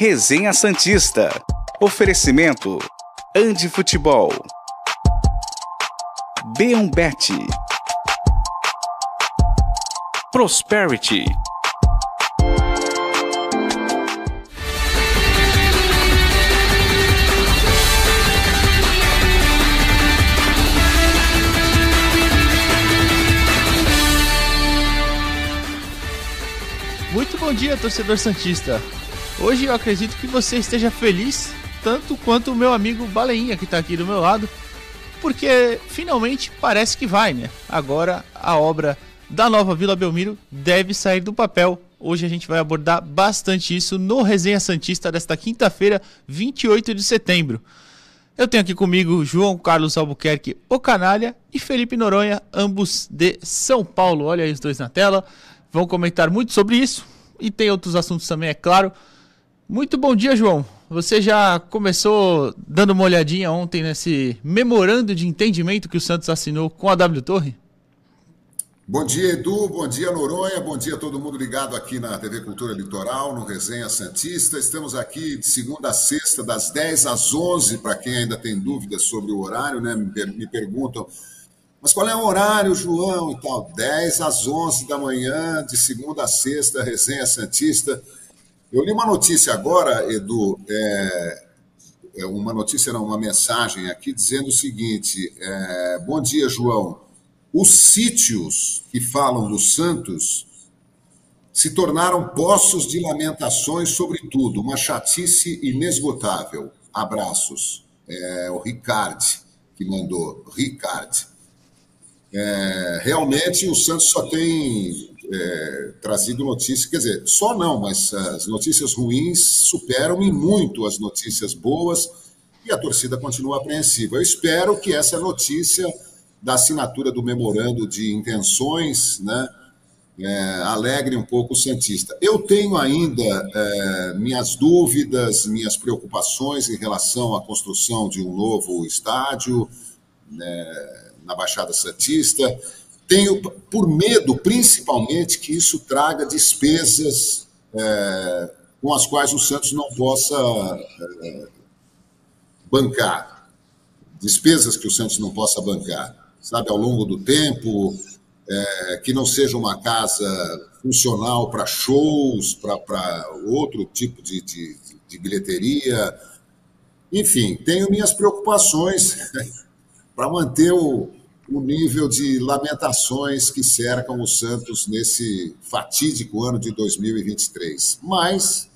Resenha Santista. Oferecimento Andi Futebol. Beombet. Prosperity. Muito bom dia, torcedor Santista. Hoje eu acredito que você esteja feliz tanto quanto o meu amigo Baleinha que está aqui do meu lado, porque finalmente parece que vai, né? Agora a obra da nova Vila Belmiro deve sair do papel. Hoje a gente vai abordar bastante isso no Resenha Santista desta quinta-feira, 28 de setembro. Eu tenho aqui comigo João Carlos Albuquerque, o Canalha, e Felipe Noronha, ambos de São Paulo. Olha aí os dois na tela. Vão comentar muito sobre isso e tem outros assuntos também, é claro. Muito bom dia, João. Você já começou dando uma olhadinha ontem nesse memorando de entendimento que o Santos assinou com a W Torre? Bom dia, Edu. Bom dia, Noronha. Bom dia a todo mundo ligado aqui na TV Cultura Litoral, no Resenha Santista. Estamos aqui de segunda a sexta, das 10 às 11, para quem ainda tem dúvidas sobre o horário, né? Me perguntam mas qual é o horário, João? E tal, 10 às 11 da manhã, de segunda a sexta, resenha Santista. Eu li uma notícia agora, Edu, é, é uma notícia, não, uma mensagem aqui dizendo o seguinte: é, Bom dia, João. Os sítios que falam do Santos se tornaram poços de lamentações sobre tudo, uma chatice inesgotável. Abraços. É, o Ricard que mandou. Ricard. É, realmente o Santos só tem é, trazido notícias, quer dizer, só não, mas as notícias ruins superam em muito as notícias boas e a torcida continua apreensiva. Eu espero que essa notícia da assinatura do memorando de intenções, né, é, alegre um pouco o Santista. Eu tenho ainda é, minhas dúvidas, minhas preocupações em relação à construção de um novo estádio. Né, na Baixada Santista. Tenho por medo, principalmente, que isso traga despesas é, com as quais o Santos não possa é, bancar. Despesas que o Santos não possa bancar, sabe, ao longo do tempo, é, que não seja uma casa funcional para shows, para outro tipo de, de, de bilheteria. Enfim, tenho minhas preocupações para manter o, o nível de lamentações que cercam o Santos nesse fatídico ano de 2023. Mas,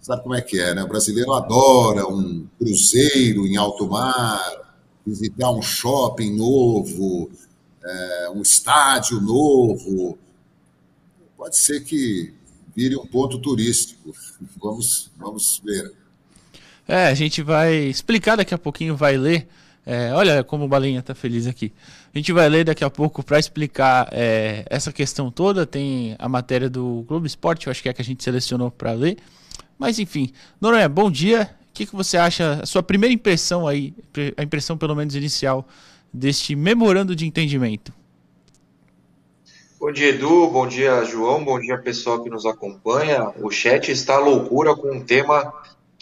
sabe como é que é, né? O brasileiro adora um cruzeiro em alto mar, visitar um shopping novo, é, um estádio novo. Pode ser que vire um ponto turístico. Vamos, vamos ver. É, a gente vai explicar daqui a pouquinho, vai ler é, olha como o Balinha está feliz aqui. A gente vai ler daqui a pouco para explicar é, essa questão toda. Tem a matéria do Globo Esporte, eu acho que é a que a gente selecionou para ler. Mas enfim, Noronha, bom dia. O que, que você acha, a sua primeira impressão aí, a impressão pelo menos inicial, deste memorando de entendimento? Bom dia, Edu. Bom dia, João. Bom dia, pessoal que nos acompanha. O chat está loucura com um tema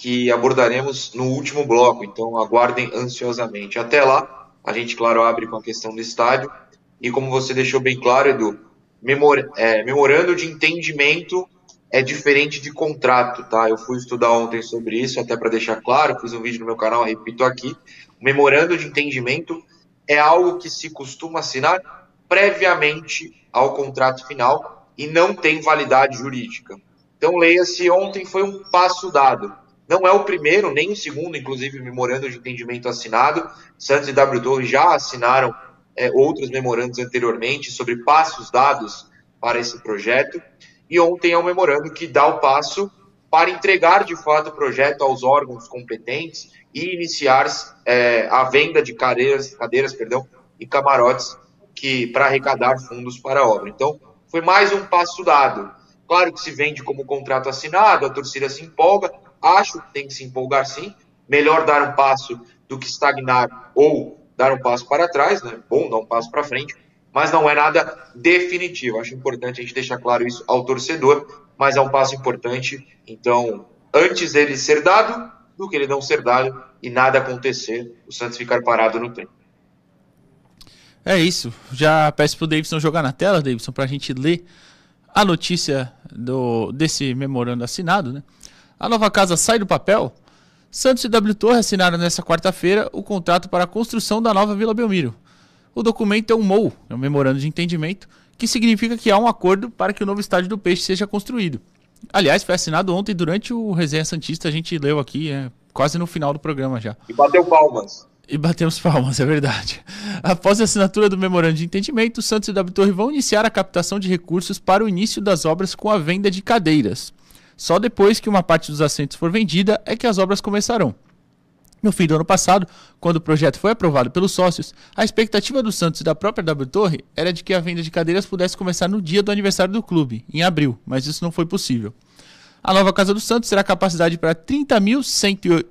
que abordaremos no último bloco, então aguardem ansiosamente. Até lá, a gente, claro, abre com a questão do estádio, e como você deixou bem claro, Edu, memor é, memorando de entendimento é diferente de contrato, tá? Eu fui estudar ontem sobre isso, até para deixar claro, fiz um vídeo no meu canal, repito aqui. Memorando de entendimento é algo que se costuma assinar previamente ao contrato final e não tem validade jurídica. Então, leia-se, ontem foi um passo dado. Não é o primeiro, nem o segundo, inclusive, memorando de entendimento assinado. Santos e W Torre já assinaram é, outros memorandos anteriormente sobre passos dados para esse projeto. E ontem é um memorando que dá o passo para entregar de fato o projeto aos órgãos competentes e iniciar é, a venda de cadeiras, cadeiras perdão, e camarotes que para arrecadar fundos para a obra. Então, foi mais um passo dado. Claro que se vende como contrato assinado, a torcida se empolga, Acho que tem que se empolgar sim. Melhor dar um passo do que estagnar ou dar um passo para trás, né? Bom dar um passo para frente. mas não é nada definitivo. Acho importante a gente deixar claro isso ao torcedor, mas é um passo importante. Então, antes dele ser dado, do que ele não ser dado e nada acontecer, o Santos ficar parado no tempo. É isso. Já peço pro Davidson jogar na tela, Davidson, para a gente ler a notícia do, desse memorando assinado. Né? A nova casa sai do papel. Santos e W Torre assinaram nesta quarta-feira o contrato para a construção da nova Vila Belmiro. O documento é um MOU, é um memorando de entendimento, que significa que há um acordo para que o novo estádio do Peixe seja construído. Aliás, foi assinado ontem durante o Resenha Santista, a gente leu aqui, é, quase no final do programa já. E bateu palmas. E batemos palmas, é verdade. Após a assinatura do memorando de entendimento, Santos e W Torre vão iniciar a captação de recursos para o início das obras com a venda de cadeiras. Só depois que uma parte dos assentos for vendida é que as obras começarão. No fim do ano passado, quando o projeto foi aprovado pelos sócios, a expectativa do Santos e da própria W Torre era de que a venda de cadeiras pudesse começar no dia do aniversário do clube, em abril, mas isso não foi possível. A nova Casa do Santos terá capacidade para 30.108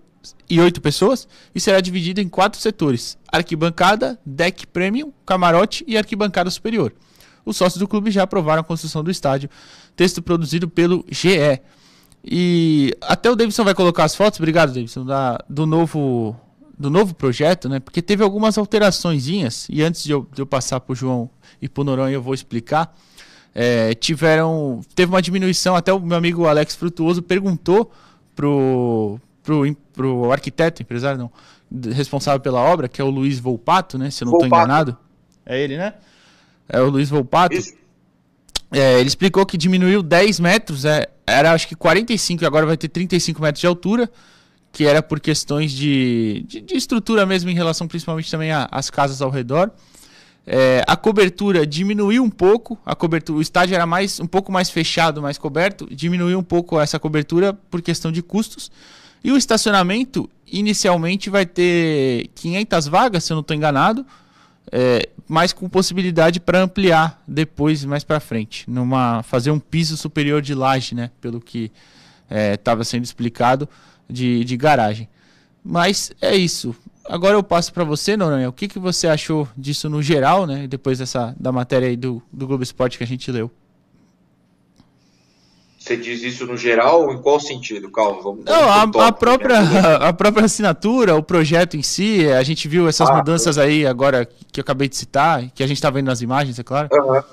e oito pessoas e será dividido em quatro setores: arquibancada, deck premium, camarote e arquibancada superior. Os sócios do clube já aprovaram a construção do estádio. Texto produzido pelo GE. E até o Davidson vai colocar as fotos, obrigado, Davidson, da, do novo do novo projeto, né? Porque teve algumas alteraçõezinhas e antes de eu, de eu passar para o João e para o Noronha eu vou explicar. É, tiveram teve uma diminuição até o meu amigo Alex Frutuoso perguntou pro para o arquiteto, empresário não, responsável pela obra, que é o Luiz Volpato, né? Se eu não estou enganado. É ele, né? É o Luiz Volpato. É, ele explicou que diminuiu 10 metros, é, era acho que 45 e agora vai ter 35 metros de altura, que era por questões de, de, de estrutura mesmo em relação principalmente também às casas ao redor. É, a cobertura diminuiu um pouco, a cobertura, o estádio era mais um pouco mais fechado, mais coberto, diminuiu um pouco essa cobertura por questão de custos. E o estacionamento, inicialmente, vai ter 500 vagas, se eu não estou enganado, é, mas com possibilidade para ampliar depois, mais para frente, numa fazer um piso superior de laje, né, pelo que estava é, sendo explicado, de, de garagem. Mas é isso. Agora eu passo para você, Noronha. O que, que você achou disso no geral, né? Depois dessa da matéria aí do, do Globo Esporte que a gente leu. Você diz isso no geral? Em qual sentido? Calma, vamos. Não, a, a, própria, a própria assinatura, o projeto em si, a gente viu essas ah, mudanças é. aí agora que eu acabei de citar, que a gente está vendo nas imagens, é claro. Uhum.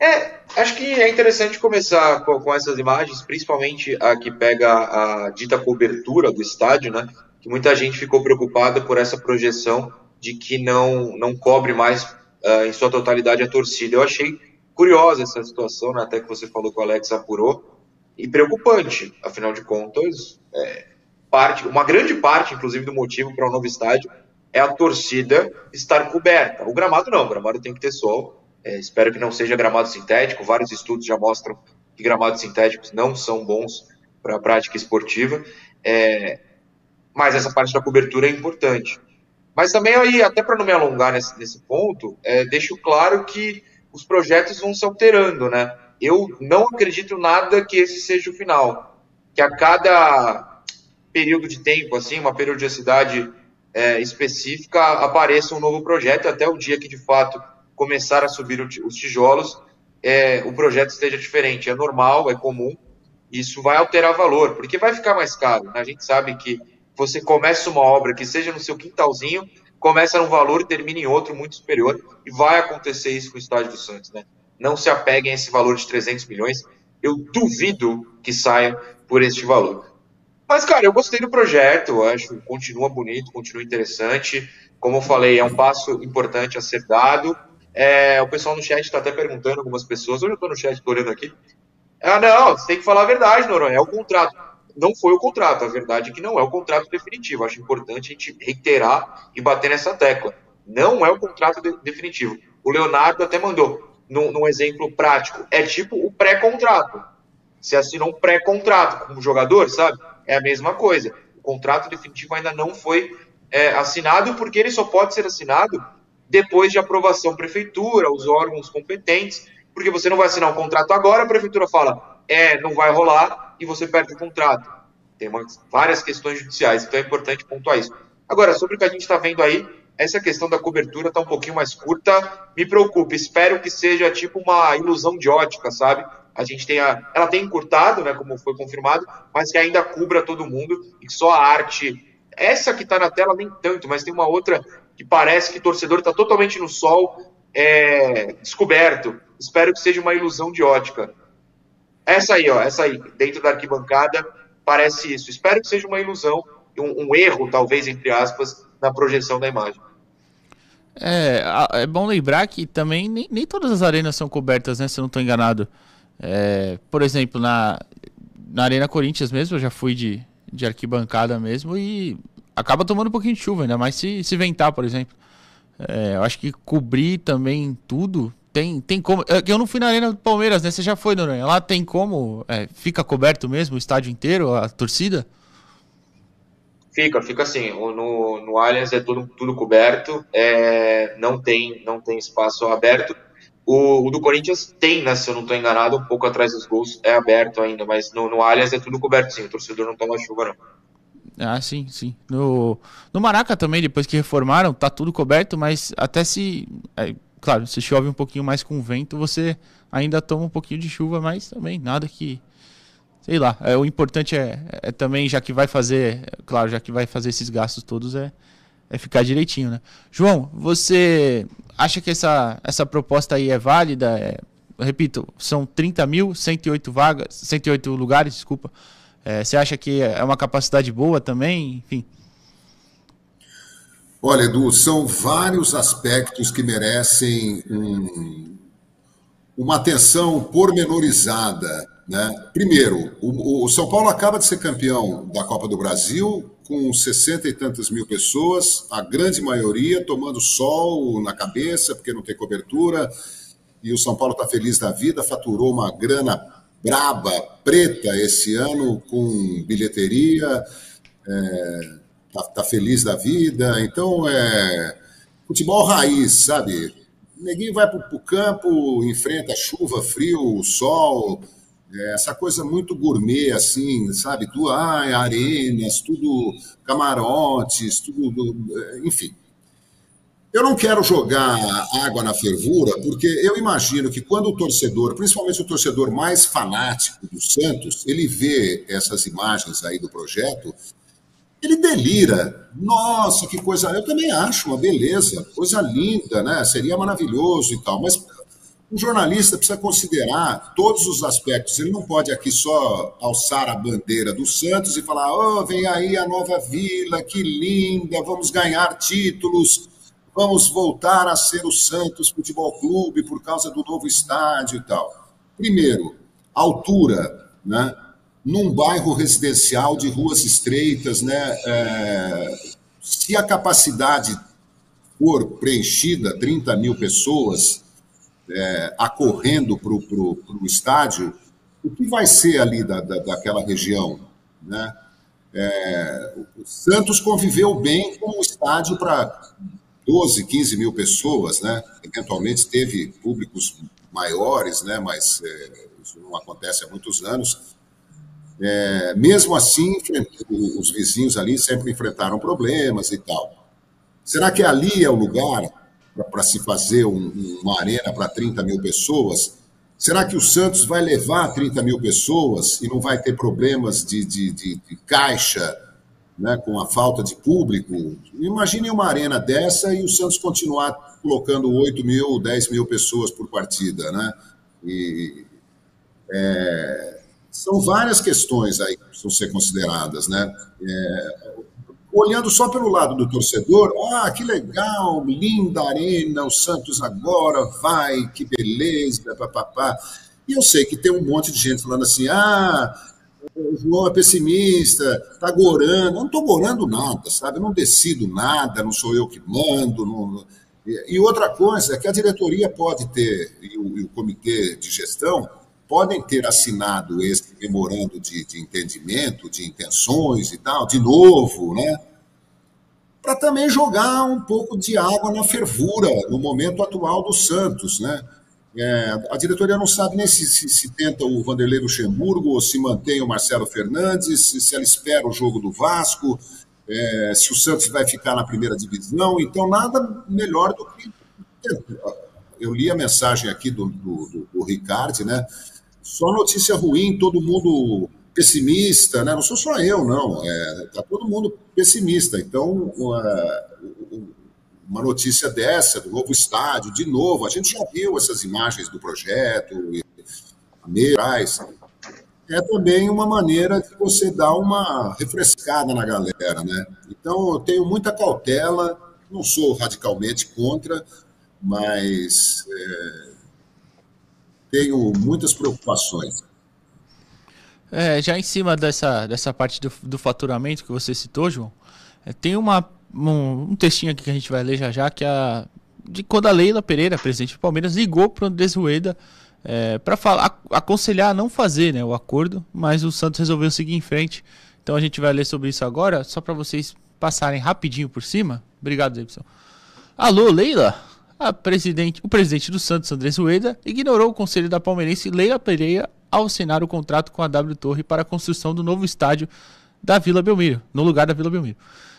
É, acho que é interessante começar com, com, essas imagens, principalmente a que pega a dita cobertura do estádio, né? Que muita gente ficou preocupada por essa projeção de que não, não cobre mais uh, em sua totalidade a torcida. Eu achei curiosa essa situação, né, até que você falou que o Alex apurou, e preocupante, afinal de contas, é, parte, uma grande parte, inclusive, do motivo para o um novo estádio é a torcida estar coberta. O gramado não, o gramado tem que ter sol. É, espero que não seja gramado sintético. Vários estudos já mostram que gramados sintéticos não são bons para a prática esportiva. É, mas essa parte da cobertura é importante. Mas também aí, até para não me alongar nesse, nesse ponto, é, deixo claro que os projetos vão se alterando, né? Eu não acredito nada que esse seja o final. Que a cada período de tempo, assim, uma periodicidade é, específica, apareça um novo projeto, até o dia que de fato começar a subir os tijolos, é, o projeto esteja diferente. É normal, é comum. Isso vai alterar valor, porque vai ficar mais caro. Né? A gente sabe que você começa uma obra que seja no seu quintalzinho, começa num valor e termina em outro muito superior, e vai acontecer isso com o estádio do Santos, né? Não se apeguem a esse valor de 300 milhões, eu duvido que saia por este valor. Mas, cara, eu gostei do projeto, acho que continua bonito, continua interessante. Como eu falei, é um passo importante a ser dado. É, o pessoal no chat está até perguntando, algumas pessoas, hoje eu estou no chat, estou olhando aqui. Ah, não, você tem que falar a verdade, Noronha, é o contrato não foi o contrato. A verdade é que não é o contrato definitivo. Acho importante a gente reiterar e bater nessa tecla. Não é o contrato de definitivo. O Leonardo até mandou, num, num exemplo prático, é tipo o pré-contrato. Você assinou um pré-contrato como jogador, sabe? É a mesma coisa. O contrato definitivo ainda não foi é, assinado, porque ele só pode ser assinado depois de aprovação prefeitura, os órgãos competentes, porque você não vai assinar um contrato agora, a prefeitura fala, é, não vai rolar, e você perde o contrato. Tem várias questões judiciais, então é importante pontuar isso. Agora, sobre o que a gente está vendo aí, essa questão da cobertura tá um pouquinho mais curta, me preocupa. Espero que seja tipo uma ilusão de ótica, sabe? A gente tem a, ela tem encurtado, né, como foi confirmado, mas que ainda cubra todo mundo e só a arte, essa que tá na tela nem tanto, mas tem uma outra que parece que o torcedor está totalmente no sol, é, descoberto. Espero que seja uma ilusão de ótica. Essa aí, ó, essa aí, dentro da arquibancada, parece isso. Espero que seja uma ilusão, um, um erro, talvez, entre aspas, na projeção da imagem. É, é bom lembrar que também nem, nem todas as arenas são cobertas, né? Se eu não estou enganado. É, por exemplo, na, na Arena Corinthians mesmo, eu já fui de, de arquibancada mesmo e acaba tomando um pouquinho de chuva, ainda mais se, se ventar, por exemplo. É, eu acho que cobrir também tudo tem, tem como. É eu não fui na Arena do Palmeiras, né? Você já foi, Noronha? Lá tem como? É, fica coberto mesmo o estádio inteiro, a torcida? Fica, fica assim. No, no Allianz é tudo, tudo coberto, é, não, tem, não tem espaço aberto. O, o, do Corinthians tem, né? Se eu não estou enganado, um pouco atrás dos gols é aberto ainda, mas no, no Allianz é tudo coberto sim. O torcedor não toma chuva, não. Ah, sim, sim. No, no Maraca também, depois que reformaram, tá tudo coberto, mas até se. É, claro, se chove um pouquinho mais com vento, você ainda toma um pouquinho de chuva, mas também nada que sei lá, é, o importante é, é, também, já que vai fazer, claro, já que vai fazer esses gastos todos, é, é ficar direitinho, né? João, você acha que essa, essa proposta aí é válida? É, repito, são 30 mil, 108 vagas, 108 lugares, desculpa. É, você acha que é uma capacidade boa também? Enfim. Olha, Edu, são vários aspectos que merecem um, uma atenção pormenorizada né? Primeiro, o, o, São Paulo acaba de ser campeão da Copa do Brasil com sessenta e tantas mil pessoas, a grande maioria tomando sol na cabeça porque não tem cobertura. E o São Paulo está feliz da vida, faturou uma grana braba, preta esse ano com bilheteria, é, tá, tá feliz da vida. Então é futebol raiz, sabe? O neguinho vai para o campo, enfrenta chuva, frio, sol, é, essa coisa muito gourmet, assim, sabe? Tu, ah, arenas, tudo camarotes, tudo. Enfim. Eu não quero jogar água na fervura, porque eu imagino que quando o torcedor, principalmente o torcedor mais fanático do Santos, ele vê essas imagens aí do projeto, ele delira. Nossa, que coisa. Eu também acho uma beleza, coisa linda, né? Seria maravilhoso e tal. Mas um jornalista precisa considerar todos os aspectos. Ele não pode aqui só alçar a bandeira do Santos e falar: oh, vem aí a nova vila, que linda, vamos ganhar títulos, vamos voltar a ser o Santos Futebol Clube por causa do novo estádio e tal. Primeiro, altura, né? Num bairro residencial de ruas estreitas, né? É, se a capacidade for preenchida, 30 mil pessoas, é, acorrendo para o estádio, o que vai ser ali da, da, daquela região? Né? É, o Santos conviveu bem com o estádio para 12, 15 mil pessoas, né? eventualmente teve públicos maiores, né? mas é, isso não acontece há muitos anos. É, mesmo assim, os vizinhos ali sempre enfrentaram problemas e tal. Será que ali é o lugar para se fazer um, uma arena para 30 mil pessoas, será que o Santos vai levar 30 mil pessoas e não vai ter problemas de, de, de, de caixa né, com a falta de público? Imagine uma arena dessa e o Santos continuar colocando 8 mil, 10 mil pessoas por partida. Né? E, é, são várias questões aí que precisam ser consideradas. Né? É, olhando só pelo lado do torcedor, ah, que legal, linda arena, o Santos agora vai, que beleza, papapá. E eu sei que tem um monte de gente falando assim, ah, o João é pessimista, está gorando. Eu não estou gorando nada, sabe? Eu não decido nada, não sou eu que mando. Não... E outra coisa é que a diretoria pode ter, e o, e o comitê de gestão, podem ter assinado esse memorando de, de entendimento, de intenções e tal, de novo, né? Para também jogar um pouco de água na fervura no momento atual do Santos, né? É, a diretoria não sabe nem se, se, se, tenta o Vanderlei Luxemburgo ou se mantém o Marcelo Fernandes, se, se ela espera o jogo do Vasco. é, se o Santos vai ficar na primeira divisão. Então, nada melhor do que. Eu li a mensagem aqui do, do, do, do Ricardo, né? Só notícia ruim, todo mundo pessimista, né? Não sou só eu, não. É, tá todo mundo pessimista. Então, uma, uma notícia dessa, do novo estádio, de novo, a gente já viu essas imagens do projeto, meirais. É também uma maneira de você dar uma refrescada na galera, né? Então, eu tenho muita cautela, não sou radicalmente contra, mas é, tenho muitas preocupações. É, já em cima dessa, dessa parte do, do faturamento que você citou, João, é, tem uma, um, um, textinho aqui que a gente vai ler já já, que é a, de quando a Leila Pereira, presidente do Palmeiras, ligou para o Andrés Rueda é, para aconselhar a não fazer né, o acordo, mas o Santos resolveu seguir em frente. Então a gente vai ler sobre isso agora, só para vocês passarem rapidinho por cima. Obrigado, Davidson. Alô, Leila? Presidente, o presidente do Santos, Andrés Rueda, ignorou o conselho da palmeirense Leila Pereira ao assinar o contrato com a W Torre para a construção do novo estádio da Vila Belmiro, no lugar da Vila Belmiro.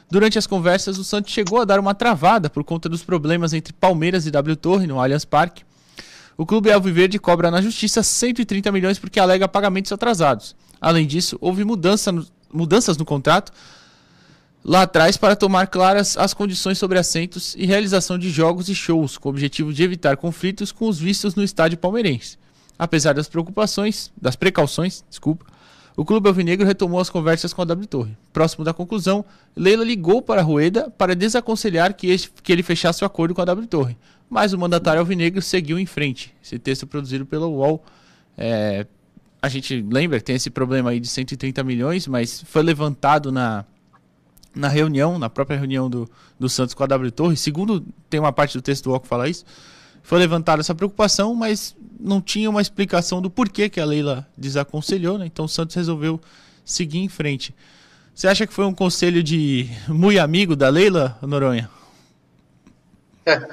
Durante as conversas, o Santos chegou a dar uma travada por conta dos problemas entre Palmeiras e W Torre no Allianz Parque. O clube Alviverde cobra na justiça 130 milhões porque alega pagamentos atrasados. Além disso, houve mudança no, mudanças no contrato lá atrás para tomar claras as condições sobre assentos e realização de jogos e shows, com o objetivo de evitar conflitos com os vistos no estádio palmeirense. Apesar das preocupações, das precauções, desculpa, o clube alvinegro retomou as conversas com a W Torre. Próximo da conclusão, Leila ligou para Rueda para desaconselhar que, este, que ele fechasse o acordo com a W Torre, mas o mandatário alvinegro seguiu em frente. Esse texto produzido pela UOL. É, a gente lembra que tem esse problema aí de 130 milhões, mas foi levantado na, na reunião, na própria reunião do, do Santos com a W Torre. Segundo, tem uma parte do texto do UOL que fala isso. Foi levantada essa preocupação, mas não tinha uma explicação do porquê que a Leila desaconselhou, né? Então o Santos resolveu seguir em frente. Você acha que foi um conselho de muito amigo da Leila, Noronha? É,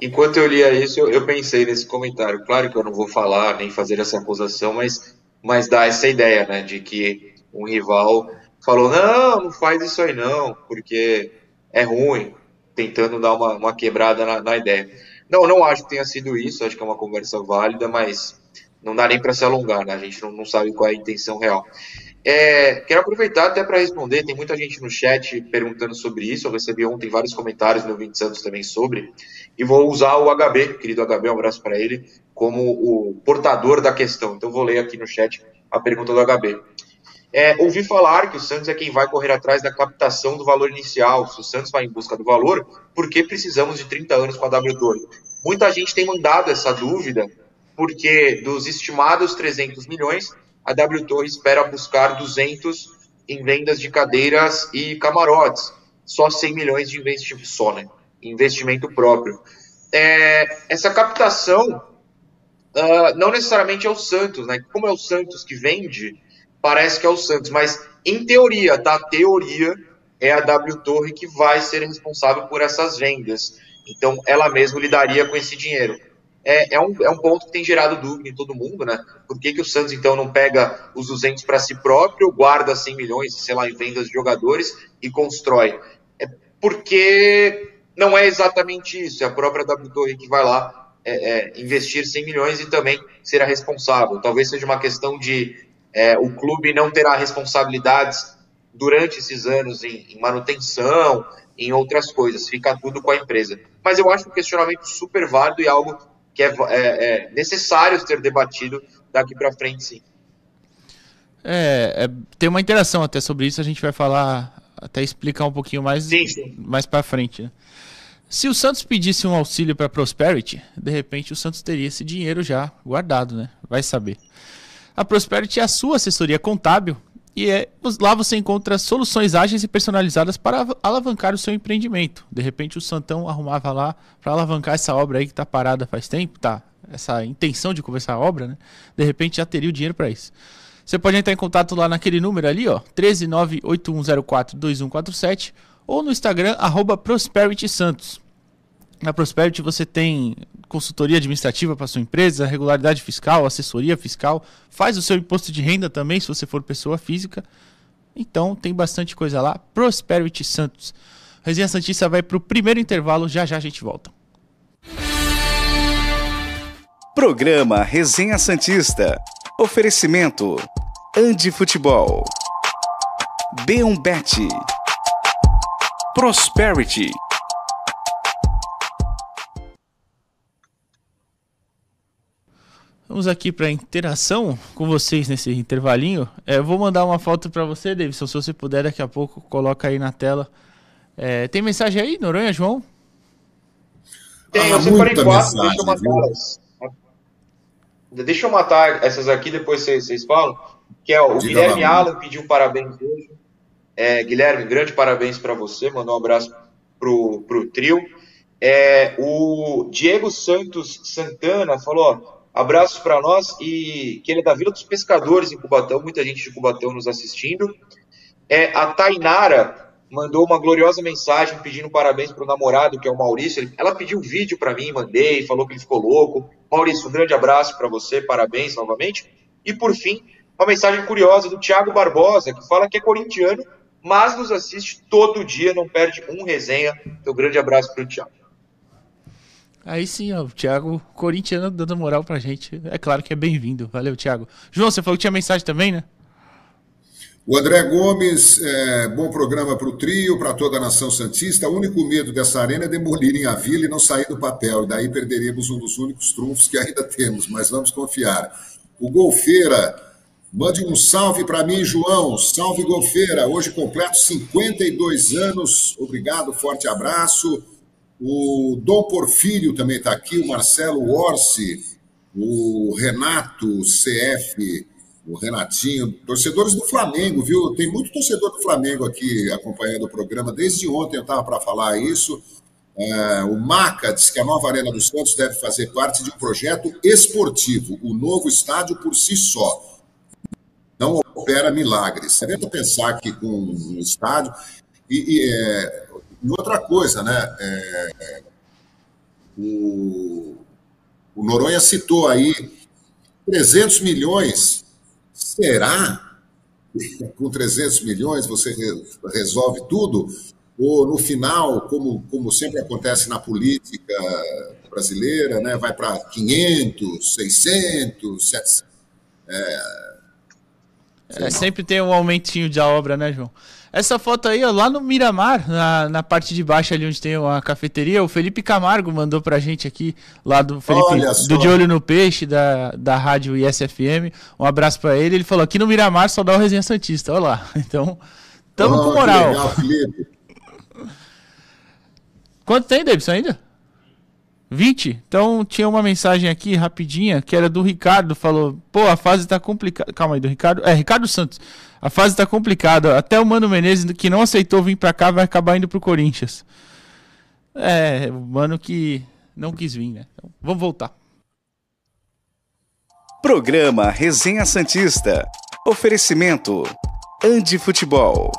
enquanto eu lia isso, eu, pensei nesse comentário. Claro que eu não vou falar nem fazer essa acusação, mas, mas dá essa ideia, né, de que um rival falou: não, não faz isso aí não, porque é ruim, tentando dar uma, uma quebrada na, na ideia. Não, não acho que tenha sido isso, acho que é uma conversa válida, mas não dá nem para se alongar, né? A gente não, não, sabe qual é a intenção real. É, quero aproveitar até para responder, tem muita gente no chat perguntando sobre isso, eu recebi ontem vários comentários no 20 Santos também sobre, e vou usar o HB, querido HB, um abraço para ele, como o portador da questão. Então vou ler aqui no chat a pergunta do HB. É, ouvi falar que o Santos é quem vai correr atrás da captação do valor inicial. Se o Santos vai em busca do valor, por que precisamos de 30 anos com a W Torre? Muita gente tem mandado essa dúvida, porque dos estimados 300 milhões, a W Torre espera buscar 200 em vendas de cadeiras e camarotes. Só 100 milhões de investimento, só, né? investimento próprio. É, essa captação uh, não necessariamente é o Santos, né? Como é o Santos que vende, parece que é o Santos, mas em teoria, tá? Teoria é a W Torre que vai ser responsável por essas vendas. Então, ela mesma lidaria com esse dinheiro. É, é, um, é um ponto que tem gerado dúvida em todo mundo, né? Por que, que o Santos, então, não pega os 200 para si próprio, guarda 100 milhões, sei lá, em vendas de jogadores e constrói? É porque não é exatamente isso. É a própria W Torre que vai lá é, é, investir 100 milhões e também será responsável. Talvez seja uma questão de é, o clube não terá responsabilidades durante esses anos em, em, manutenção, em outras coisas, fica tudo com a empresa. Mas eu acho um questionamento super válido e algo que é, é, é necessário ser debatido daqui para frente, sim. É, é, tem uma interação até sobre isso, a gente vai falar, até explicar um pouquinho mais, sim, sim. mais para frente. Né? Se o Santos pedisse um auxílio para Prosperity, de repente o Santos teria esse dinheiro já guardado, né? Vai saber. A Prosperity é a sua assessoria contábil e é, lá você encontra soluções ágeis e personalizadas para alavancar o seu empreendimento. De repente o Santão arrumava lá para alavancar essa obra aí que está parada faz tempo, tá? Essa intenção de começar a obra, né? De repente já teria o dinheiro para isso. Você pode entrar em contato lá naquele número ali, ó, 13981042147 ou no Instagram arroba Prosperity Santos. Na Prosperity você tem consultoria administrativa para sua empresa, regularidade fiscal, assessoria fiscal, faz o seu imposto de renda também, se você for pessoa física. Então tem bastante coisa lá. Prosperity Santos. Resenha Santista vai para o primeiro intervalo, já já a gente volta. Programa Resenha Santista. Oferecimento: Andi Futebol. B1 Bet. Prosperity. Vamos aqui para interação com vocês nesse intervalinho. É, vou mandar uma foto para você, Davidson, se você puder daqui a pouco, coloca aí na tela. É, tem mensagem aí, Noronha, João? Tem, eu separei quatro, deixa eu matar Deixa eu matar essas aqui, depois vocês, vocês falam. Que é o Diga Guilherme lá, Alan pediu parabéns hoje. É, Guilherme, grande parabéns para você. Mandou um abraço pro, pro trio. É, o Diego Santos Santana falou: ó, abraços para nós e que ele é da Vila dos Pescadores em Cubatão. Muita gente de Cubatão nos assistindo. É, a Tainara mandou uma gloriosa mensagem pedindo parabéns para o namorado, que é o Maurício. ela pediu vídeo para mim, mandei, falou que ele ficou louco. Maurício, um grande abraço para você, parabéns novamente. E por fim, uma mensagem curiosa do Thiago Barbosa, que fala que é corintiano, mas nos assiste todo dia, não perde um resenha. Então, um grande abraço para o Thiago. Aí sim, ó, o Thiago corintiano dando moral pra gente. É claro que é bem-vindo. Valeu, Thiago. João, você falou que tinha mensagem também, né? O André Gomes, é, bom programa para o trio, para toda a nação Santista. O único medo dessa arena é demolirem a vila e não sair do papel. E daí perderíamos um dos únicos trunfos que ainda temos, mas vamos confiar. O Golfeira, mande um salve para mim, João. Salve, Golfeira. Hoje completo 52 anos. Obrigado, forte abraço. O Dom Porfírio também está aqui, o Marcelo Orsi, o Renato CF o Renatinho, torcedores do Flamengo, viu? Tem muito torcedor do Flamengo aqui acompanhando o programa. Desde ontem eu estava para falar isso. É, o Maca diz que a nova Arena dos Santos deve fazer parte de um projeto esportivo, o novo estádio por si só. Não opera milagres. Tenta pensar que com um estádio. E, e, é, e outra coisa, né? É, o, o Noronha citou aí 300 milhões Será que com 300 milhões você resolve tudo? Ou no final, como, como sempre acontece na política brasileira, né, vai para 500, 600, 700? É, é, sempre tem um aumentinho de obra, né, João? Essa foto aí, ó, lá no Miramar, na, na parte de baixo ali onde tem uma cafeteria, o Felipe Camargo mandou pra gente aqui, lá do Felipe, do De Olho no Peixe, da, da rádio ISFM. Um abraço pra ele. Ele falou: aqui no Miramar só dá o Resenha Santista. Olha lá. Então, tamo oh, com moral. Legal, Felipe. Quanto tem, Davidson, ainda? 20? Então tinha uma mensagem aqui rapidinha que era do Ricardo, falou: "Pô, a fase tá complicada". Calma aí, do Ricardo. É, Ricardo Santos. A fase tá complicada. Até o Mano Menezes que não aceitou vir para cá vai acabar indo pro Corinthians. É, o Mano que não quis vir, né? Então, vamos voltar. Programa Resenha Santista. Oferecimento: Andi Futebol.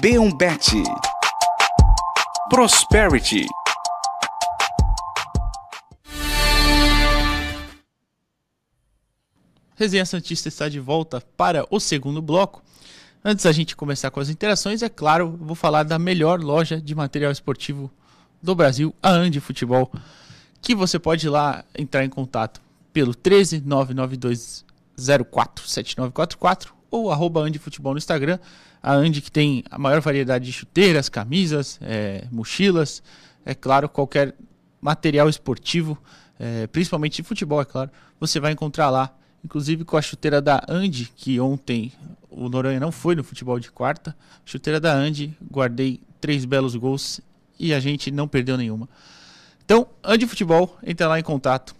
B1 Bet. Prosperity. Resenha Santista está de volta para o segundo bloco. Antes da gente começar com as interações, é claro, vou falar da melhor loja de material esportivo do Brasil, a Andi Futebol, que você pode ir lá entrar em contato pelo 13 992 04 7944 ou arroba Andi Futebol no Instagram. A Andi que tem a maior variedade de chuteiras, camisas, é, mochilas, é claro, qualquer material esportivo, é, principalmente de futebol, é claro, você vai encontrar lá inclusive com a chuteira da Andy, que ontem o Noronha não foi no futebol de quarta. Chuteira da Andy, guardei três belos gols e a gente não perdeu nenhuma. Então, Andy Futebol, entra lá em contato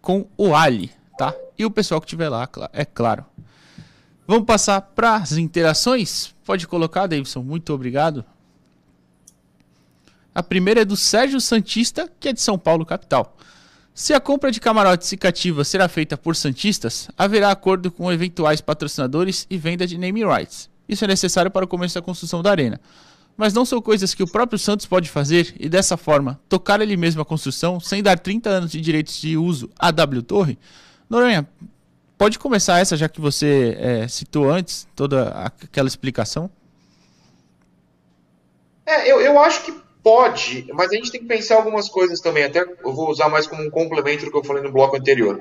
com o Ali, tá? E o pessoal que estiver lá, é claro. Vamos passar para as interações? Pode colocar, Davidson. Muito obrigado. A primeira é do Sérgio Santista, que é de São Paulo, capital. Se a compra de camarotes e cativas será feita por Santistas, haverá acordo com eventuais patrocinadores e venda de name rights. Isso é necessário para o começo da construção da arena. Mas não são coisas que o próprio Santos pode fazer e dessa forma tocar ele mesmo a construção sem dar 30 anos de direitos de uso à W Torre? Noronha, pode começar essa, já que você é, citou antes toda aquela explicação? É, eu, eu acho que pode, mas a gente tem que pensar algumas coisas também. Até eu vou usar mais como um complemento do que eu falei no bloco anterior.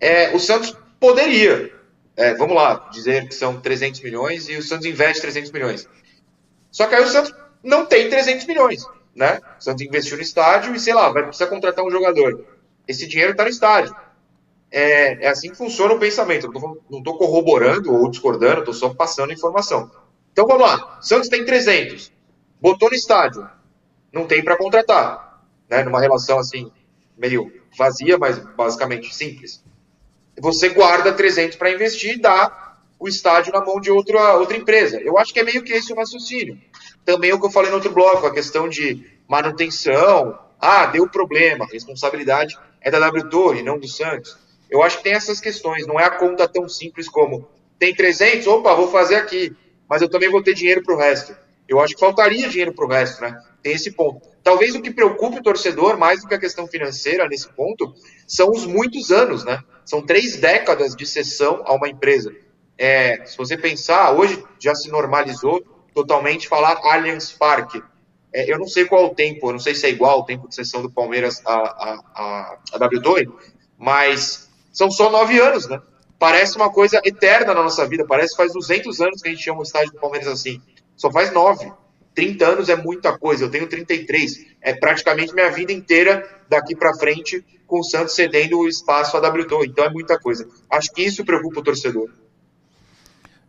É, o Santos poderia, é, vamos lá, dizer que são 300 milhões e o Santos investe 300 milhões. Só que aí o Santos não tem 300 milhões, né? O Santos investiu no estádio e, sei lá, vai precisar contratar um jogador. Esse dinheiro está no estádio. É, é, assim que funciona o pensamento. Eu não estou corroborando ou discordando, estou só passando informação. Então vamos lá. Santos tem 300. Botou no estádio. Não tem para contratar. Né? Numa relação assim, meio vazia, mas basicamente simples. Você guarda 300 para investir e dá o estádio na mão de outra, outra empresa. Eu acho que é meio que esse o raciocínio. Também o que eu falei no outro bloco, a questão de manutenção. Ah, deu problema, a responsabilidade é da W Torre, não do Santos. Eu acho que tem essas questões, não é a conta tão simples como tem 300, opa, vou fazer aqui, mas eu também vou ter dinheiro para o resto. Eu acho que faltaria dinheiro para o resto, né? Tem esse ponto. Talvez o que preocupe o torcedor, mais do que a questão financeira nesse ponto, são os muitos anos, né? São três décadas de cessão a uma empresa. É, se você pensar, hoje já se normalizou totalmente falar Allianz Parque. É, eu não sei qual o tempo, eu não sei se é igual o tempo de sessão do Palmeiras a, a, a, a W Torre, mas são só nove anos, né? Parece uma coisa eterna na nossa vida, parece que faz 200 anos que a gente chama o estádio do Palmeiras assim. Só faz nove. 30 anos é muita coisa, eu tenho 33. É praticamente minha vida inteira daqui para frente com o Santos cedendo o espaço a WTO. Então é muita coisa. Acho que isso preocupa o torcedor.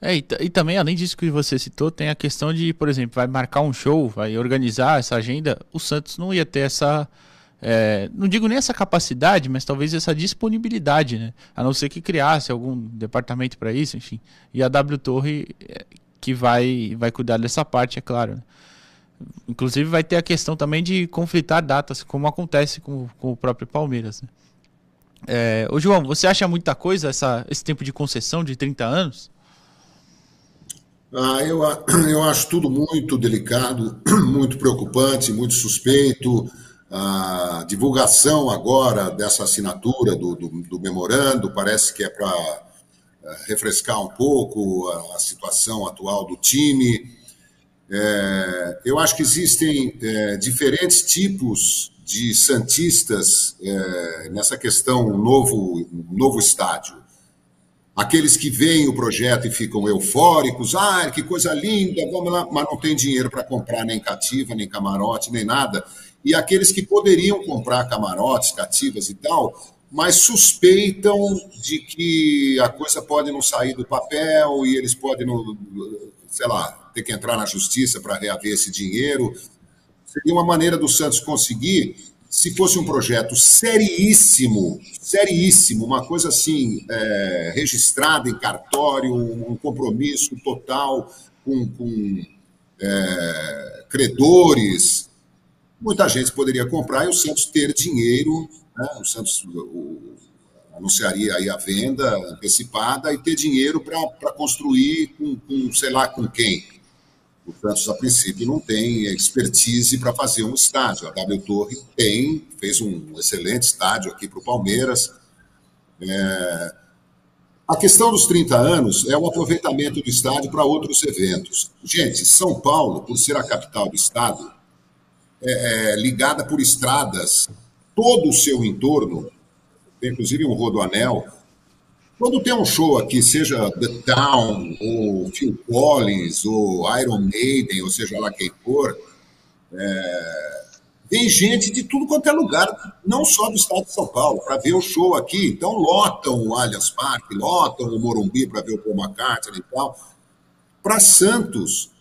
É, e, e, também, além disso que você citou, tem a questão de, por exemplo, vai marcar um show, vai organizar essa agenda. O Santos não ia ter essa. É, não digo nem essa capacidade, mas talvez essa disponibilidade, né? A não ser que criasse algum departamento para isso, enfim. E a W Torre é, que vai, vai cuidar dessa parte, é claro. Inclusive vai ter a questão também de conflitar datas, como acontece com, com o próprio Palmeiras. Né? É, ô João, você acha muita coisa essa, esse tempo de concessão de 30 anos? Ah, eu, eu acho tudo muito delicado, muito preocupante, muito suspeito. A divulgação agora dessa assinatura do, do, do memorando parece que é para refrescar um pouco a, a, situação atual do time. É, eu acho que existem é, diferentes tipos de santistas é, nessa questão novo novo estádio aqueles que veem o projeto e ficam eufóricos, ah, que coisa linda, vamos lá, mas não tem dinheiro para comprar nem cativa, nem camarote, nem nada. E aqueles que poderiam comprar camarotes, cativas e tal, mas suspeitam de que a coisa pode não sair do papel e eles podem, não, sei lá, ter que entrar na justiça para reaver esse dinheiro. Seria uma maneira do Santos conseguir se fosse um projeto seríssimo, seríssimo, uma coisa assim, é, registrada em cartório, um compromisso total com, com é, credores, muita gente poderia comprar e o Santos ter dinheiro, né? o Santos o, anunciaria aí a venda antecipada e ter dinheiro para construir com, com, sei lá, com quem o Santos, a princípio, não tem expertise para fazer um estádio. A W Torre tem, fez um excelente estádio aqui para o Palmeiras. É... A questão dos 30 anos é o aproveitamento do estádio para outros eventos. Gente, São Paulo, por ser a capital do estado, é, é ligada por estradas, todo o seu entorno, inclusive um rodoanel, quando tem um show aqui, seja The Town, ou Phil Collins, ou Iron Maiden, ou seja lá quem for, é, tem gente de tudo quanto é lugar, não só do estado de São Paulo, para ver o show aqui. Então lotam o Allianz Parque, lotam o Morumbi para ver o Paul McCartney e tal. Para Santos,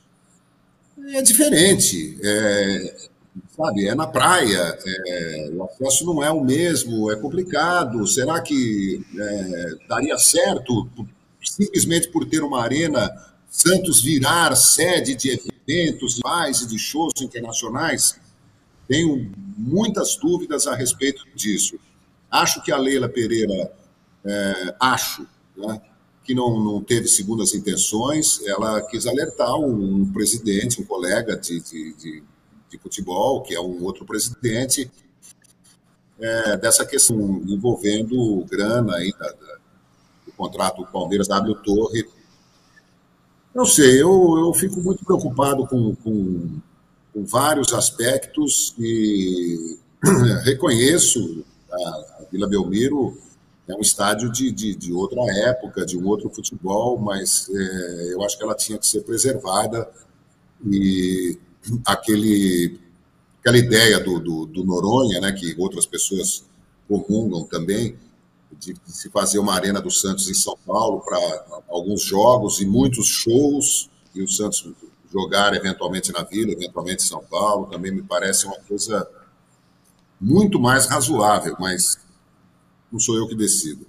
é diferente. É, sabe? É na praia, é, o acesso não é o mesmo, é complicado. Será que é, daria certo, simplesmente por ter uma arena, Santos virar sede de eventos mais e de shows internacionais? Tenho muitas dúvidas a respeito disso. Acho que a Leila Pereira, é, acho, né, que não, não teve segundas intenções, ela quis alertar um presidente, um colega de, de, de de futebol, que é um outro presidente, é, dessa questão envolvendo grana aí da, da, do contrata o Palmeiras, W Torre. Não sei, eu, eu fico muito preocupado com, com, com vários aspectos e reconheço a, a Vila Belmiro é um estádio de, de, de, outra época, de um outro futebol, mas é, eu acho que ela tinha que ser preservada e aquele, aquela ideia do, do, do Noronha, né, que outras pessoas comungam também, de, de se fazer uma Arena do Santos em São Paulo para alguns jogos e muitos shows, e o Santos jogar eventualmente na Vila, eventualmente em São Paulo, também me parece uma coisa muito mais razoável, mas não sou eu que decido.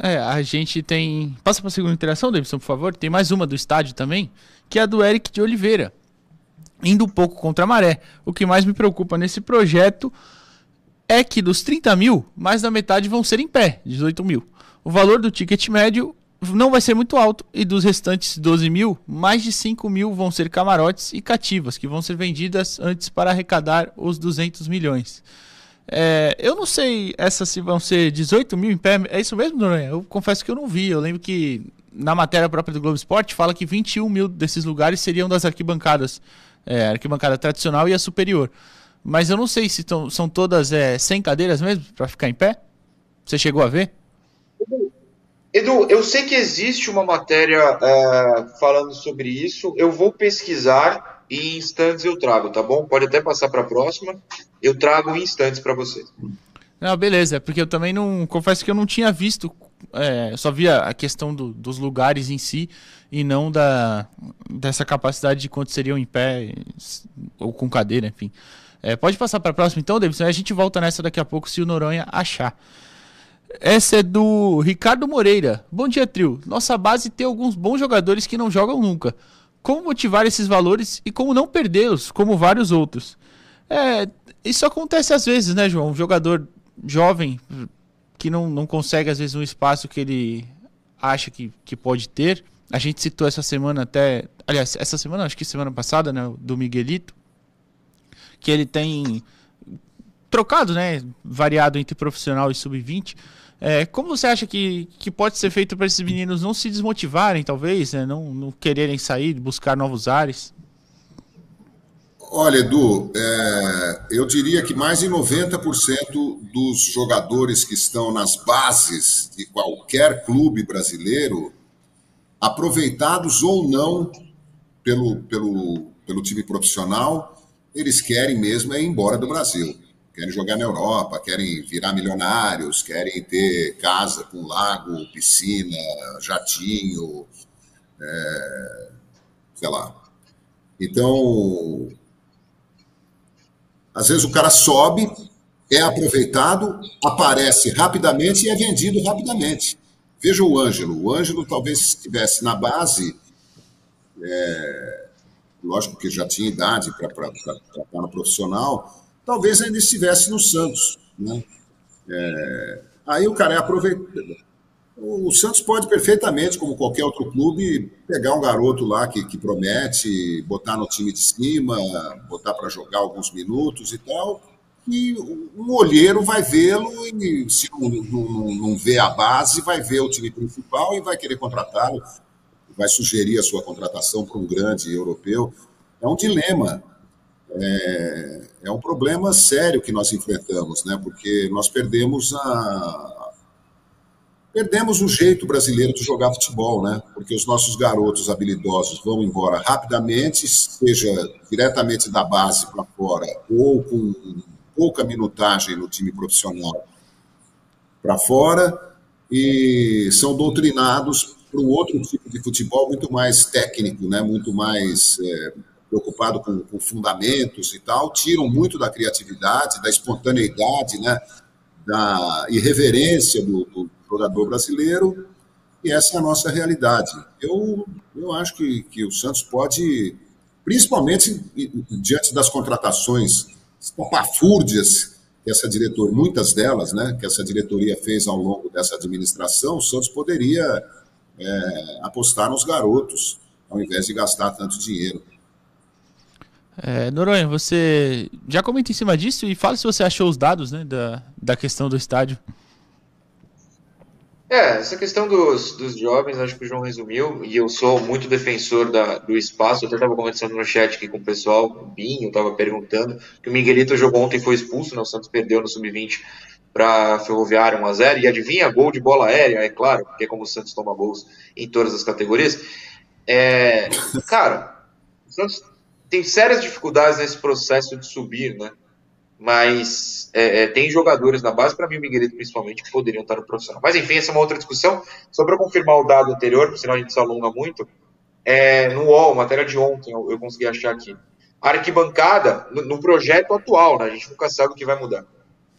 É, a gente tem. Passa para a segunda interação, Davidson, por favor. Tem mais uma do estádio também, que é a do Eric de Oliveira. Indo um pouco contra a maré. O que mais me preocupa nesse projeto é que dos 30 mil, mais da metade vão ser em pé, 18 mil. O valor do ticket médio não vai ser muito alto e dos restantes 12 mil, mais de 5 mil vão ser camarotes e cativas, que vão ser vendidas antes para arrecadar os 200 milhões. É, eu não sei se vão ser 18 mil pé. É isso mesmo, Noronha? Eu confesso que eu não vi. Eu lembro que na matéria própria do Globo Esporte fala que 21 mil desses lugares seriam das arquibancadas. É, arquibancada tradicional e a superior. Mas eu não sei se tão, são todas é, 100 cadeiras mesmo para ficar em pé. Você chegou a ver? Edu, eu sei que existe uma matéria é, falando sobre isso. Eu vou pesquisar em instantes eu trago, tá bom? Pode até passar para a próxima. Eu trago em instantes para você. Não, beleza, porque eu também não. Confesso que eu não tinha visto. É, só via a questão do, dos lugares em si e não da dessa capacidade de quanto seriam em pé ou com cadeira, enfim. É, pode passar para a próxima então, Davidson. A gente volta nessa daqui a pouco se o Noronha achar. Essa é do Ricardo Moreira. Bom dia, trio. Nossa base tem alguns bons jogadores que não jogam nunca como motivar esses valores e como não perdê-los, como vários outros. É, isso acontece às vezes, né, João? Um jogador jovem que não, não consegue, às vezes, um espaço que ele acha que, que pode ter. A gente citou essa semana até. Aliás, essa semana, acho que semana passada, né? Do Miguelito. Que ele tem trocado, né? Variado entre profissional e sub-20. É, como você acha que, que pode ser feito para esses meninos não se desmotivarem, talvez, né? não, não quererem sair, buscar novos ares? Olha, Edu, é, eu diria que mais de 90% dos jogadores que estão nas bases de qualquer clube brasileiro, aproveitados ou não pelo, pelo, pelo time profissional, eles querem mesmo é ir embora do Brasil querem jogar na Europa, querem virar milionários, querem ter casa com lago, piscina, jatinho, é, sei lá. Então, às vezes o cara sobe, é aproveitado, aparece rapidamente e é vendido rapidamente. Veja o Ângelo. O Ângelo talvez estivesse na base, é, lógico que já tinha idade para estar no profissional, talvez ainda estivesse no Santos. Né? É, aí o cara é aproveitado. O Santos pode perfeitamente, como qualquer outro clube, pegar um garoto lá que, que promete, botar no time de cima, botar para jogar alguns minutos e tal, e um olheiro vai vê-lo e, se não, não, não vê a base, vai ver o time principal e vai querer contratá-lo, vai sugerir a sua contratação para um grande europeu. É um dilema é, é um problema sério que nós enfrentamos, né? Porque nós perdemos a perdemos o jeito brasileiro de jogar futebol, né? Porque os nossos garotos habilidosos vão embora rapidamente, seja diretamente da base para fora ou com pouca minutagem no time profissional para fora e são doutrinados para um outro tipo de futebol muito mais técnico, né? Muito mais é, preocupado com, com, fundamentos e tal, tiram muito da criatividade, da espontaneidade, né, da irreverência do, do jogador brasileiro, e essa é a nossa realidade. Eu, eu acho que, que o Santos pode, principalmente diante das contratações estapafúrdias que essa diretoria, muitas delas, né, que essa diretoria fez ao longo dessa administração, o Santos poderia é, apostar nos garotos, ao invés de gastar tanto dinheiro. É, Noronha, você já comenta em cima disso e fala se você achou os dados né, da, da questão do estádio. É, essa questão dos, dos jovens, acho que o João resumiu, e eu sou muito defensor da, do espaço. Eu até estava conversando no chat aqui com o pessoal, o Binho estava perguntando, que o Miguelito jogou ontem foi expulso, né? O Santos perdeu no Sub-20 para Ferroviária 1x0. E adivinha, gol de bola aérea, é claro, porque é como o Santos toma gols em todas as categorias. É, cara, o Santos tem sérias dificuldades nesse processo de subir, né? mas é, é, tem jogadores na base, para mim o Miguelito principalmente, que poderiam estar no profissional. Mas enfim, essa é uma outra discussão. Só para confirmar o dado anterior, senão a gente se alonga muito, é, no UOL, matéria de ontem, eu, eu consegui achar aqui. A arquibancada, no, no, projeto atual, né, a gente nunca sabe o que vai mudar.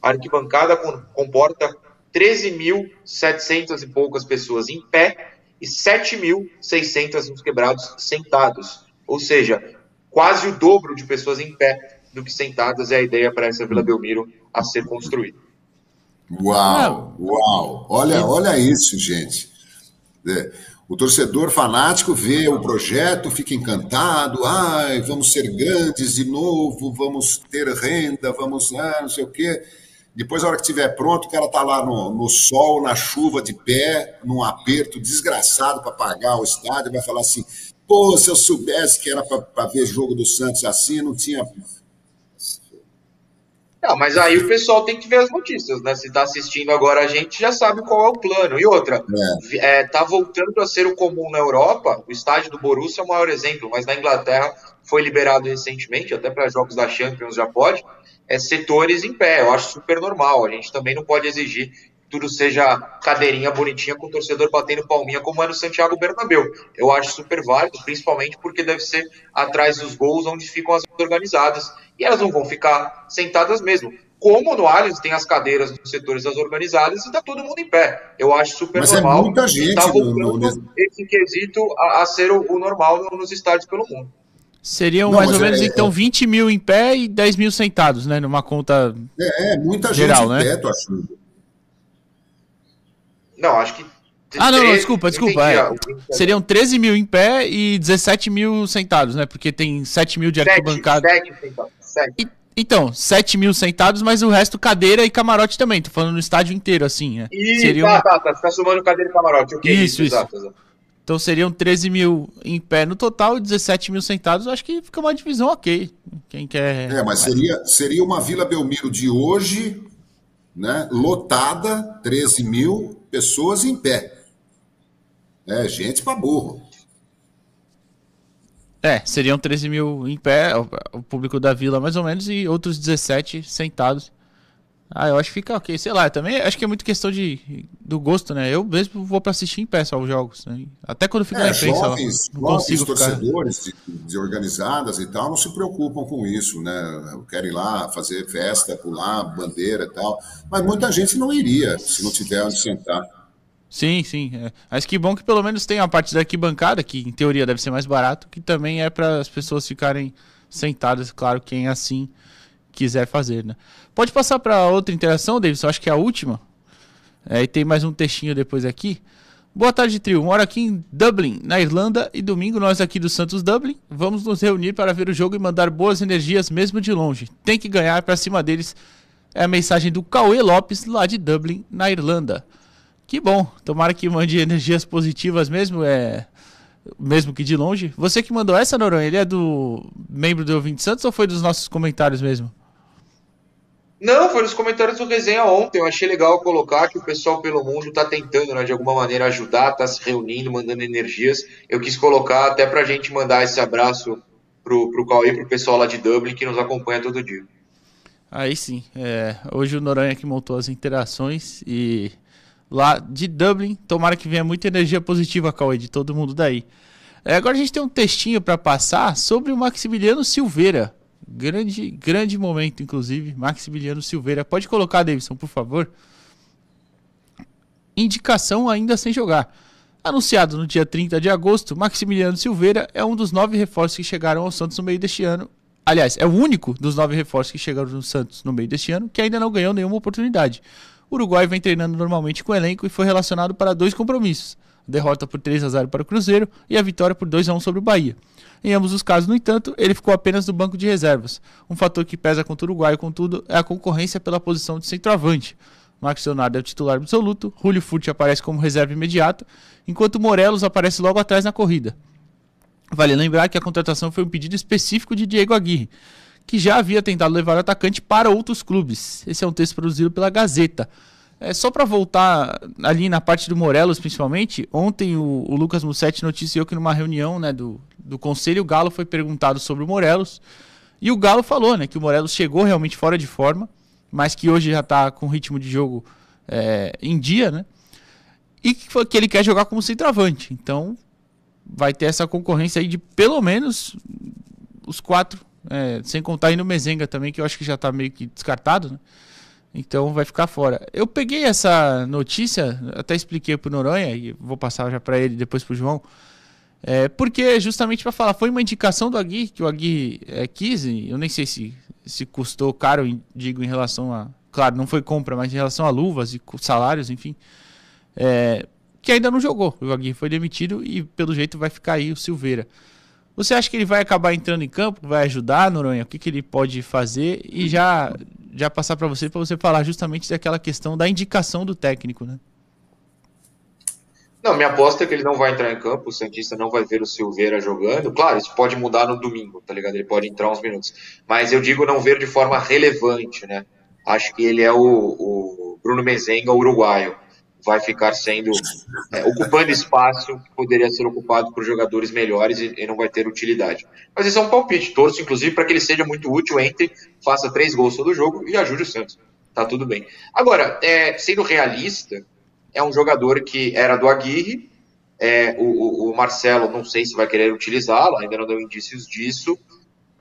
A arquibancada com, comporta 13.700 e poucas pessoas em pé e 7.600 nos quebrados sentados. Ou seja, quase o dobro de pessoas em pé do que sentadas é a ideia para essa Vila Belmiro a ser construída. Uau, uau! Olha, olha isso, gente. É, o torcedor fanático vê o projeto, fica encantado. Ai, vamos ser grandes de novo, vamos ter renda, vamos, ah, não sei o quê. Depois, a hora que estiver pronto, o cara tá lá no, no sol, na chuva, de pé, num aperto desgraçado para pagar o estádio, vai falar assim: pô, se eu soubesse que era para ver jogo do Santos assim, não tinha não, mas aí o pessoal tem que ver as notícias, né? Se está assistindo agora a gente já sabe qual é o plano. E outra, é. É, tá voltando a ser o comum na Europa, o estádio do Borussia é o maior exemplo, mas na Inglaterra foi liberado recentemente, até para jogos da Champions já pode, é setores em pé, eu acho super normal. A gente também não pode exigir tudo seja cadeirinha bonitinha com o torcedor batendo palminha, como é no Santiago Bernabéu. Eu acho super válido, principalmente porque deve ser atrás dos gols onde ficam as organizadas. E elas não vão ficar sentadas mesmo. Como no Allianz tem as cadeiras nos setores das organizadas e está todo mundo em pé. Eu acho super Mas é normal. É muita gente tá voltando no... esse quesito a, a ser o, o, normal nos estádios pelo mundo. Seriam não, mais ou menos, é, então, 20 mil em pé e 10 mil sentados, né? Numa conta. É, é muita geral, gente em né? pé, tô achando. Não, acho que. Ah, não, não desculpa, desculpa. É. Seriam 13 mil em pé e 17 mil sentados, né? Porque tem 7 mil de arquibancada. 7, 7 então, 7 mil sentados, mas o resto cadeira e camarote também. Tô falando no estádio inteiro, assim, né? E, seriam... tá, tá, tá. Você tá somando cadeira e camarote. Okay, isso, isso. Exato, exato. Então seriam 13 mil em pé no total e 17 mil sentados. Acho que fica uma divisão ok. Quem quer. É, mas seria, seria uma Vila Belmiro de hoje, né? Lotada, 13 mil, pessoas em pé. É, gente para burro. É, seriam 13 mil em pé, o público da vila mais ou menos, e outros 17 sentados. Ah, eu acho que fica ok, sei lá, também acho que é muito questão de, do gosto, né? Eu mesmo vou para assistir em pé só os jogos, né? Até quando fico é, na imprensa, jovens, não consigo torcedores de, de, organizadas e tal não se preocupam com isso, né? Querem ir lá fazer festa, pular bandeira e tal, mas muita gente não iria se não tiver onde sentar. Sim, sim. É. Mas que bom que pelo menos tem a parte da arquibancada, que em teoria deve ser mais barato, que também é para as pessoas ficarem sentadas, claro, quem assim quiser fazer, né? Pode passar para outra interação, Davidson, acho que é a última. É, e tem mais um textinho depois aqui. Boa tarde, trio. Moro aqui em Dublin, na Irlanda, e domingo nós aqui do Santos Dublin vamos nos reunir para ver o jogo e mandar boas energias mesmo de longe. Tem que ganhar para cima deles. É a mensagem do Cauê Lopes, lá de Dublin, na Irlanda. Que bom. Tomara que mande energias positivas mesmo, é mesmo que de longe. Você que mandou essa, Noronha, ele é do membro do Ouvinte Santos ou foi dos nossos comentários mesmo? Não, foi nos comentários do resenha ontem. Eu achei legal colocar que o pessoal pelo mundo está tentando, né, de alguma maneira, ajudar, está se reunindo, mandando energias. Eu quis colocar até para a gente mandar esse abraço pro, pro Cauê, pro pessoal lá de Dublin que nos acompanha todo dia. Aí sim. É, hoje o Noronha que montou as interações e lá de Dublin. Tomara que venha muita energia positiva, Cauê, de todo mundo daí. É, agora a gente tem um textinho para passar sobre o Maximiliano Silveira. Grande, grande momento, inclusive. Maximiliano Silveira. Pode colocar, Davidson, por favor. Indicação ainda sem jogar. Anunciado no dia 30 de agosto, Maximiliano Silveira é um dos nove reforços que chegaram ao Santos no meio deste ano. Aliás, é o único dos nove reforços que chegaram no Santos no meio deste ano que ainda não ganhou nenhuma oportunidade. O Uruguai vem treinando normalmente com o elenco e foi relacionado para dois compromissos: derrota por 3 a 0 para o Cruzeiro e a vitória por 2 a 1 sobre o Bahia. Em ambos os casos, no entanto, ele ficou apenas no banco de reservas. Um fator que pesa contra o Uruguai, contudo, é a concorrência pela posição de centroavante. Marcos Leonardo é o titular absoluto, Julio Furti aparece como reserva imediata, enquanto Morelos aparece logo atrás na corrida. Vale lembrar que a contratação foi um pedido específico de Diego Aguirre, que já havia tentado levar o atacante para outros clubes. Esse é um texto produzido pela Gazeta. É, só para voltar ali na parte do Morelos, principalmente, ontem o, o, Lucas Mussetti noticiou que numa reunião né, do, do Conselho, o Galo foi perguntado sobre o Morelos. E o Galo falou né, que o Morelos chegou realmente fora de forma, mas que hoje já está com ritmo de jogo é, em dia, né? E que, que ele quer jogar como centroavante. Então vai ter essa concorrência aí de pelo menos os quatro, é, sem contar aí no Mezenga também, que eu acho que já está meio que descartado, né? Então vai ficar fora. Eu peguei essa notícia, até expliquei pro Noronha e vou passar já para ele depois pro João. É, porque justamente para falar, foi uma indicação do Agui que o Agui é, quis, eu nem sei se, se custou caro, digo em relação a, claro, não foi compra, mas em relação a luvas e salários, enfim. É, que ainda não jogou. O Agui foi demitido e pelo jeito vai ficar aí o Silveira. Você acha que ele vai acabar entrando em campo, vai ajudar, Noronha? O que, que ele pode fazer? E já já passar para você, para você falar justamente daquela questão da indicação do técnico, né? Não, minha aposta é que ele não vai entrar em campo, o Santista não vai ver o Silveira jogando. Claro, isso pode mudar no domingo, tá ligado? Ele pode entrar uns minutos. Mas eu digo não ver de forma relevante, né? Acho que ele é o, o Bruno Mezenga, uruguaio vai ficar sendo é, ocupando espaço que poderia ser ocupado por jogadores melhores e, e, não vai ter utilidade. Mas esse é um palpite, torço inclusive para que ele seja muito útil, entre, faça três gols todo jogo e ajude o Santos. Tá tudo bem. Agora, é, sendo realista, é um jogador que era do Aguirre, é, o, o, Marcelo não sei se vai querer utilizá-lo, ainda não deu indícios disso,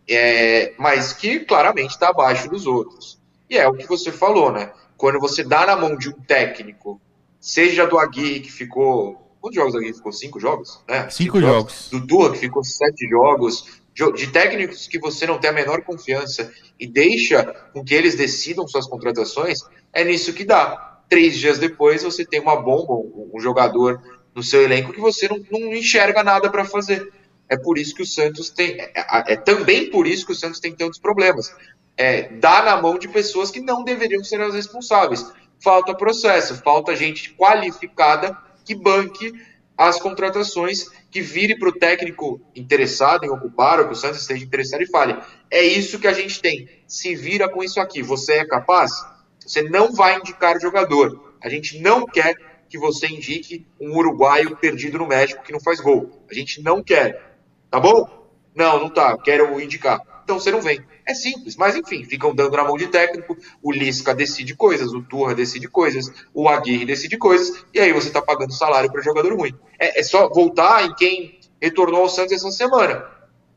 é, mas que claramente está abaixo dos outros. E é o que você falou, né? Quando você dá na mão de um técnico seja do Aguirre, que ficou. Quantos jogos do Aguirre ficou? Cinco jogos? Né? Cinco, Cinco jogos. jogos. Do Tua, que ficou sete jogos. De técnicos que você não tem a menor confiança e deixa com que eles decidam suas contratações, é nisso que dá. Três dias depois você tem uma bomba, um jogador no seu elenco que você não, não enxerga nada para fazer. É por isso que o Santos tem. É, é, é, também por isso que o Santos tem tantos problemas. É, dá na mão de pessoas que não deveriam ser as responsáveis falta processo, falta gente qualificada que banque as contratações, que vire para o técnico interessado em ocupar, ou que o Santos esteja interessado e fale: é isso que a gente tem, se vira com isso aqui, você é capaz? Você não vai indicar jogador. A gente não quer que você indique um uruguaio perdido no México que não faz gol. A gente não quer. Tá bom? Não, não tá. Quero indicar. Então você não vem. É simples, mas enfim, ficam dando na mão de técnico, o Lisca decide coisas, o Turra decide coisas, o Aguirre decide coisas, e aí você está pagando salário para jogador ruim. É, é, só voltar em quem retornou ao Santos essa semana.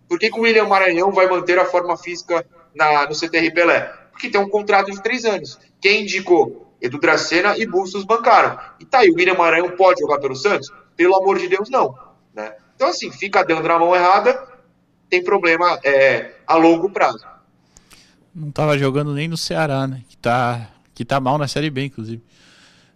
Por que, que o William Maranhão vai manter a forma física na, no CTR Pelé? Porque tem um contrato de três anos. Quem indicou? Edu Dracena e Bustos bancaram. E tá aí, o William Maranhão pode jogar pelo Santos? Pelo amor de Deus, não. Né? Então, assim, fica dando na mão errada, tem problema é, a longo prazo não estava jogando nem no Ceará, né? Que tá, que tá mal na Série B, inclusive.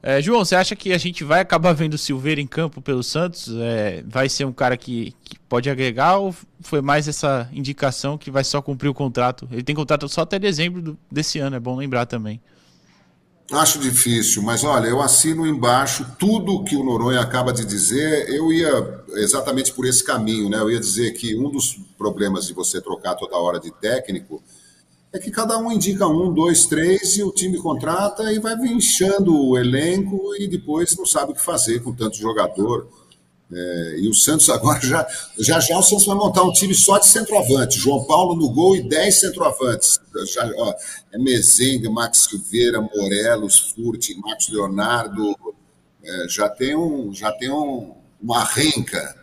É, João, você acha que a gente vai acabar vendo o Silveira em campo pelo Santos? É, vai ser um cara que, que, pode agregar ou foi mais essa indicação que vai só cumprir o contrato? Ele tem contrato só até dezembro do, desse ano, é bom lembrar também. Acho difícil, mas olha, eu assino embaixo tudo que o Noronha acaba de dizer. Eu ia exatamente por esse caminho, né? Eu ia dizer que um dos problemas de você trocar toda hora de técnico é que cada um indica um, dois, três e o time contrata e vai inchando o elenco e depois não sabe o que fazer com tanto jogador. É, e o Santos agora já, já já o Santos vai montar um time só de centroavante. João Paulo no gol e dez centroavantes. Já, ó, é Mezenga, Max Silveira, Morelos, Furti, Marcos Leonardo. É, já tem um, já tem um, uma renca.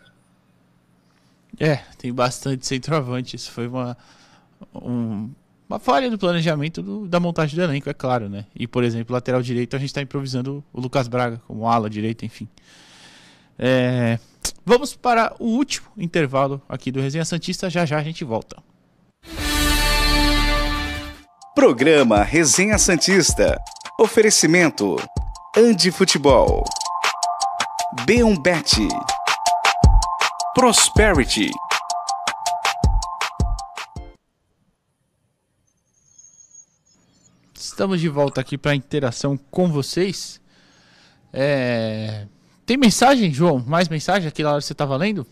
É, tem bastante centroavante. Isso foi uma, um uma falha do planejamento do, da montagem do elenco, é claro, né? E, por exemplo, lateral direito, a gente está improvisando o Lucas Braga como ala direita, enfim. É... Vamos para o último intervalo aqui do Resenha Santista, já já a gente volta. Programa Resenha Santista. Oferecimento: Andi Futebol. B1 Bet. Prosperity. Estamos de volta aqui para interação com vocês. É... Tem mensagem, João? Mais mensagem? Aquela hora que você estava lendo?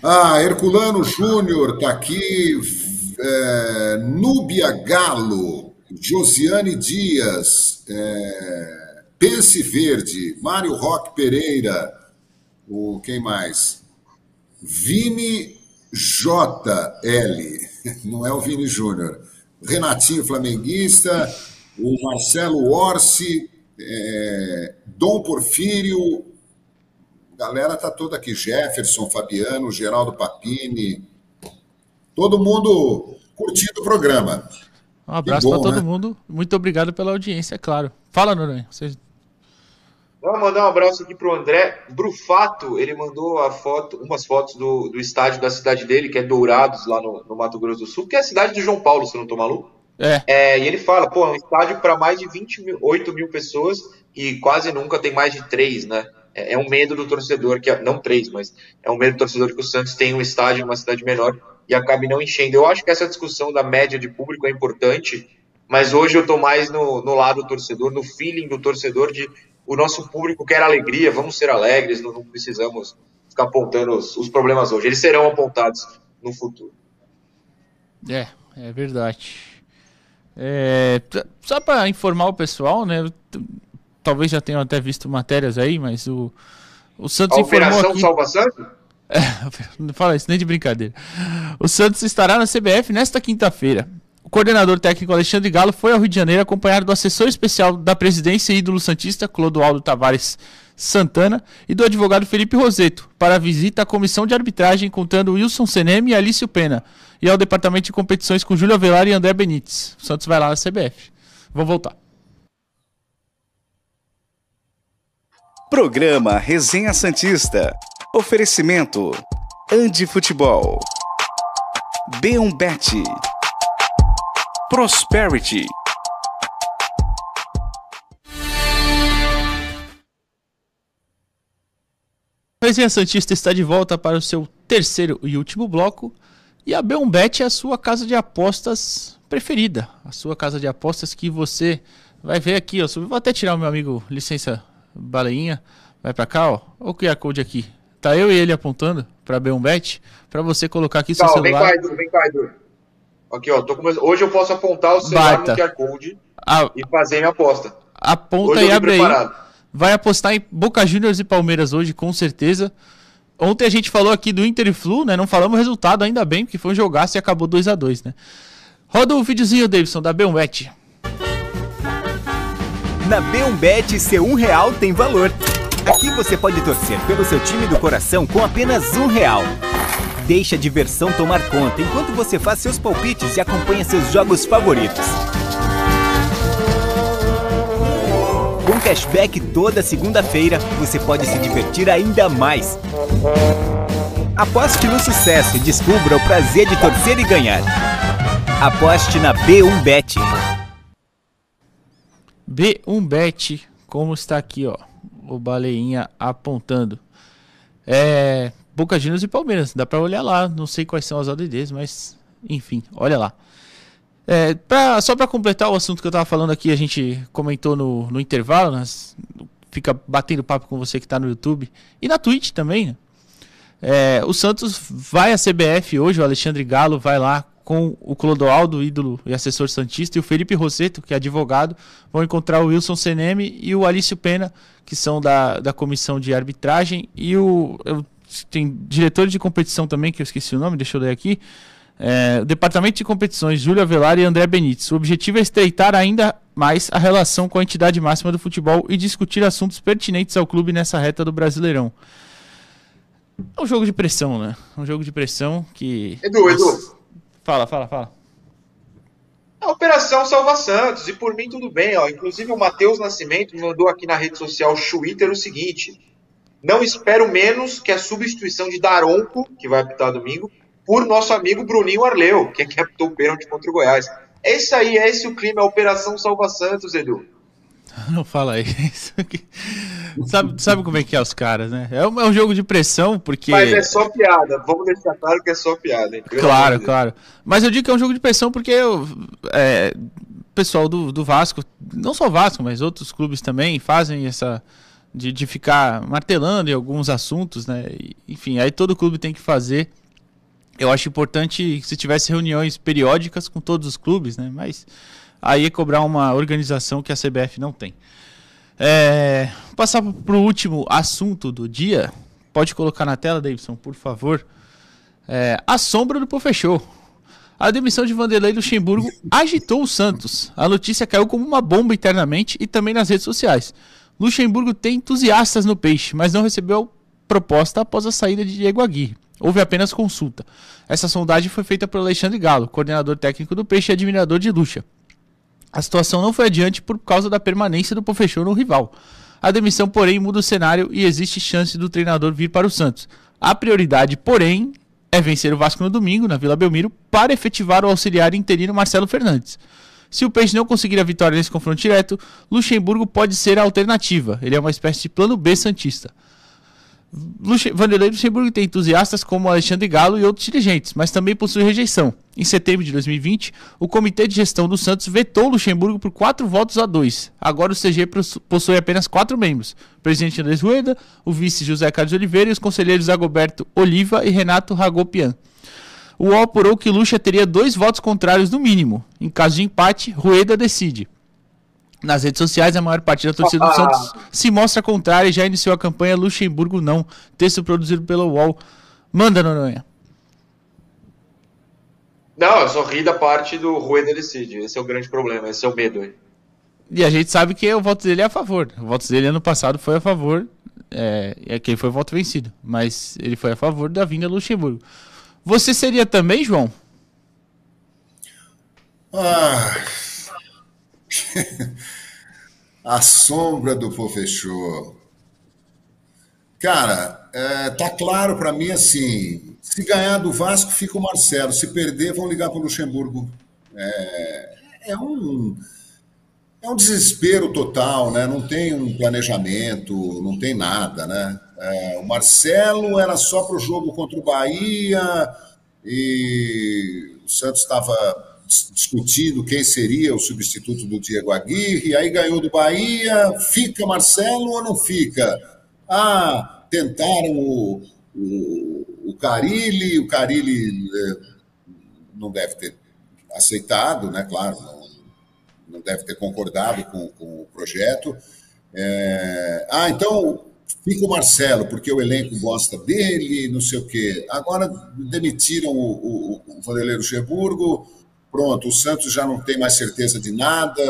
Ah, Herculano Júnior está aqui. É, Núbia Galo, Josiane Dias, é, Pense Verde, Mário Roque Pereira, o, quem mais? Vini JL, não é o Vini Júnior. Renatinho Flamenguista, o Marcelo Orsi, é, Dom Porfírio, galera tá toda aqui, Jefferson, Fabiano, Geraldo Papini, todo mundo curtindo o programa. Um abraço para todo né? mundo, muito obrigado pela audiência, é claro. Fala, Noronha, vocês Vou mandar um abraço aqui pro André Brufato. Ele mandou a foto, umas fotos do, do estádio da cidade dele, que é Dourados, lá no, no Mato Grosso do Sul, que é a cidade do João Paulo, se não tô maluco. É. é. e ele fala, pô, é um estádio para mais de 28 mil pessoas e quase nunca tem mais de três, né? É, é um medo do torcedor, que não três, mas é um medo do torcedor que o Santos tenha um estádio em uma cidade menor e acabe não enchendo. Eu acho que essa discussão da média de público é importante, mas hoje eu tô mais no, no lado do torcedor, no feeling do torcedor de o nosso público quer alegria, vamos ser alegres, não, não precisamos ficar apontando os, os, problemas hoje. Eles serão apontados no futuro. É, é verdade. É, só para informar o pessoal, né? Talvez já tenham até visto matérias aí, mas o, o Santos A informou Operação aqui... Salva Santos? É, não fala isso nem de brincadeira. O Santos estará na CBF nesta quinta-feira. O coordenador técnico Alexandre Galo foi ao Rio de Janeiro acompanhado do assessor especial da presidência e ídolo santista Clodoaldo Tavares Santana e do advogado Felipe Roseto para a visita à comissão de arbitragem contando Wilson Senem e Alício Pena e ao departamento de competições com Júlio Avelar e André Benites. O Santos vai lá na CBF. Vou voltar. Programa Resenha Santista. Oferecimento Andi Futebol. B1Bet. Prosperity. Resenha Santista está de volta para o seu terceiro e último bloco. E a B1Bet é a sua casa de apostas preferida. A sua casa de apostas que você vai ver aqui. Ó. Vou até tirar o meu amigo licença baleinha. Vai para cá, ó. Olha o QR Code aqui. Tá eu e ele apontando para B1Bet. Para você colocar aqui seu celular. Vem cá, Edu, vem cá, Edu. Aqui, ó, tô Hoje eu posso apontar o celular Bata. no QR Code a... e fazer minha aposta. Aponta e abre preparado. aí. Vai apostar em Boca Juniors e Palmeiras hoje, com certeza. Ontem a gente falou aqui do Inter e Flu, né? Não falamos o resultado, ainda bem, porque foi um jogaço e acabou 2 a 2 né? Roda o um videozinho, Davidson, da B1Bet. Na B1Bet, seu um real tem valor. Aqui você pode torcer pelo seu time do coração com apenas um real. Deixe a diversão tomar conta enquanto você faz seus palpites e acompanha seus jogos favoritos. Cashback toda segunda-feira, você pode se divertir ainda mais. Aposte no sucesso e descubra o prazer de torcer e ganhar. Aposte na B1Bet. B1Bet, como está aqui, ó, o Baleinha apontando. É, Boca Juniors e Palmeiras. Dá para olhar lá. Não sei quais são as ODDs, mas enfim, olha lá. É, pra, só para completar o assunto que eu tava falando aqui, a gente comentou no, no intervalo, nas, fica batendo papo com você que está no YouTube e na Twitch também. Né? É, o Santos vai à CBF hoje, o Alexandre Galo vai lá com o Clodoaldo, ídolo e assessor santista, e o Felipe Rosseto, que é advogado, vão encontrar o Wilson Seneme e o Alício Pena, que são da, da comissão de arbitragem, e o, tem diretor de competição também, que eu esqueci o nome, deixa eu ler aqui. É, Departamento de Competições, Júlio Avelar e André Benites. O objetivo é estreitar ainda mais a relação com a entidade máxima do futebol e discutir assuntos pertinentes ao clube nessa reta do Brasileirão. É um jogo de pressão, né? É um jogo de pressão que. Edu, Edu. Fala, fala, fala. A Operação Salva Santos, e por mim tudo bem, ó. Inclusive o Matheus Nascimento me mandou aqui na rede social Twitter o seguinte: não espero menos que a substituição de Daronco, que vai apitar domingo, por nosso amigo Bruninho Arleu, que é que apitou o pênalti contra o Goiás. É isso aí, é esse o clima, é a Operação Salva Santos, Edu. Não fala isso. sabe, sabe como é que é os caras, né? É um, é um, jogo de pressão, porque. Mas é só piada. Vamos deixar claro que é só piada. Hein? Claro, claro. Mas eu digo que é um jogo de pressão porque eu, é, pessoal do, do Vasco, não só Vasco, mas outros clubes também fazem essa de, de ficar martelando em alguns assuntos, né? Enfim, aí todo clube tem que fazer. Eu acho importante que se tivesse reuniões periódicas com todos os clubes, né? Mas aí é cobrar uma organização que a CBF não tem. É, passar para o último assunto do dia. Pode colocar na tela, Davidson, por favor. É, a sombra do Pô fechou. A demissão de Vanderlei Luxemburgo agitou o Santos. A notícia caiu como uma bomba internamente e também nas redes sociais. Luxemburgo tem entusiastas no peixe, mas não recebeu proposta após a saída de Diego Aguirre. Houve apenas consulta. Essa sondagem foi feita por Alexandre Galo, coordenador técnico do Peixe e admirador de Lucha. A situação não foi adiante por causa da permanência do Pofechou no rival. A demissão, porém, muda o cenário e existe chance do treinador vir para o Santos. A prioridade, porém, é vencer o Vasco no domingo, na Vila Belmiro, para efetivar o auxiliar interino Marcelo Fernandes. Se o Peixe não conseguir a vitória nesse confronto direto, Luxemburgo pode ser a alternativa. Ele é uma espécie de plano B santista. Luxe... Vanderlei Luxemburgo tem entusiastas como Alexandre Galo e outros dirigentes, mas também possui rejeição. Em setembro de 2020, o Comitê de Gestão do Santos vetou Luxemburgo por quatro votos a dois. Agora o CG possui apenas quatro membros: o presidente Andrés Rueda, o vice José Carlos Oliveira e os conselheiros Agoberto Oliva e Renato Ragopian. O UOL apurou que Luxa teria dois votos contrários no mínimo. Em caso de empate, Rueda decide. Nas redes sociais, a maior parte da torcida do Santos se mostra contrária e já iniciou a campanha Luxemburgo não. Texto produzido pelo UOL. Manda, Noronha. Não, eu só ri da parte do Rueda decide. Esse é o grande problema, esse é o medo aí. E a gente sabe que o voto dele é a favor. O voto dele ano passado foi a favor. É, é que ele foi voto vencido. Mas ele foi a favor da vinda Luxemburgo. Você seria também, João? Ah. a sombra do Pofechô. Cara, é, tá claro para mim assim: se ganhar do Vasco, fica o Marcelo. Se perder, vão ligar para o Luxemburgo. É, é, um, é um desespero total, né? Não tem um planejamento, não tem nada, né? É, o Marcelo era só para o jogo contra o Bahia e o Santos estava discutindo quem seria o substituto do Diego Aguirre, aí ganhou do Bahia, fica Marcelo ou não fica? Ah, tentaram o, o, o Carilli, o Carilli é, não deve ter aceitado, né? Claro, não, não deve ter concordado com, com o projeto. É, ah, então fica o Marcelo, porque o elenco gosta dele, não sei o quê. Agora demitiram o, o, o Vanderlei Luxemburgo, pronto, o Santos já não tem mais certeza de nada,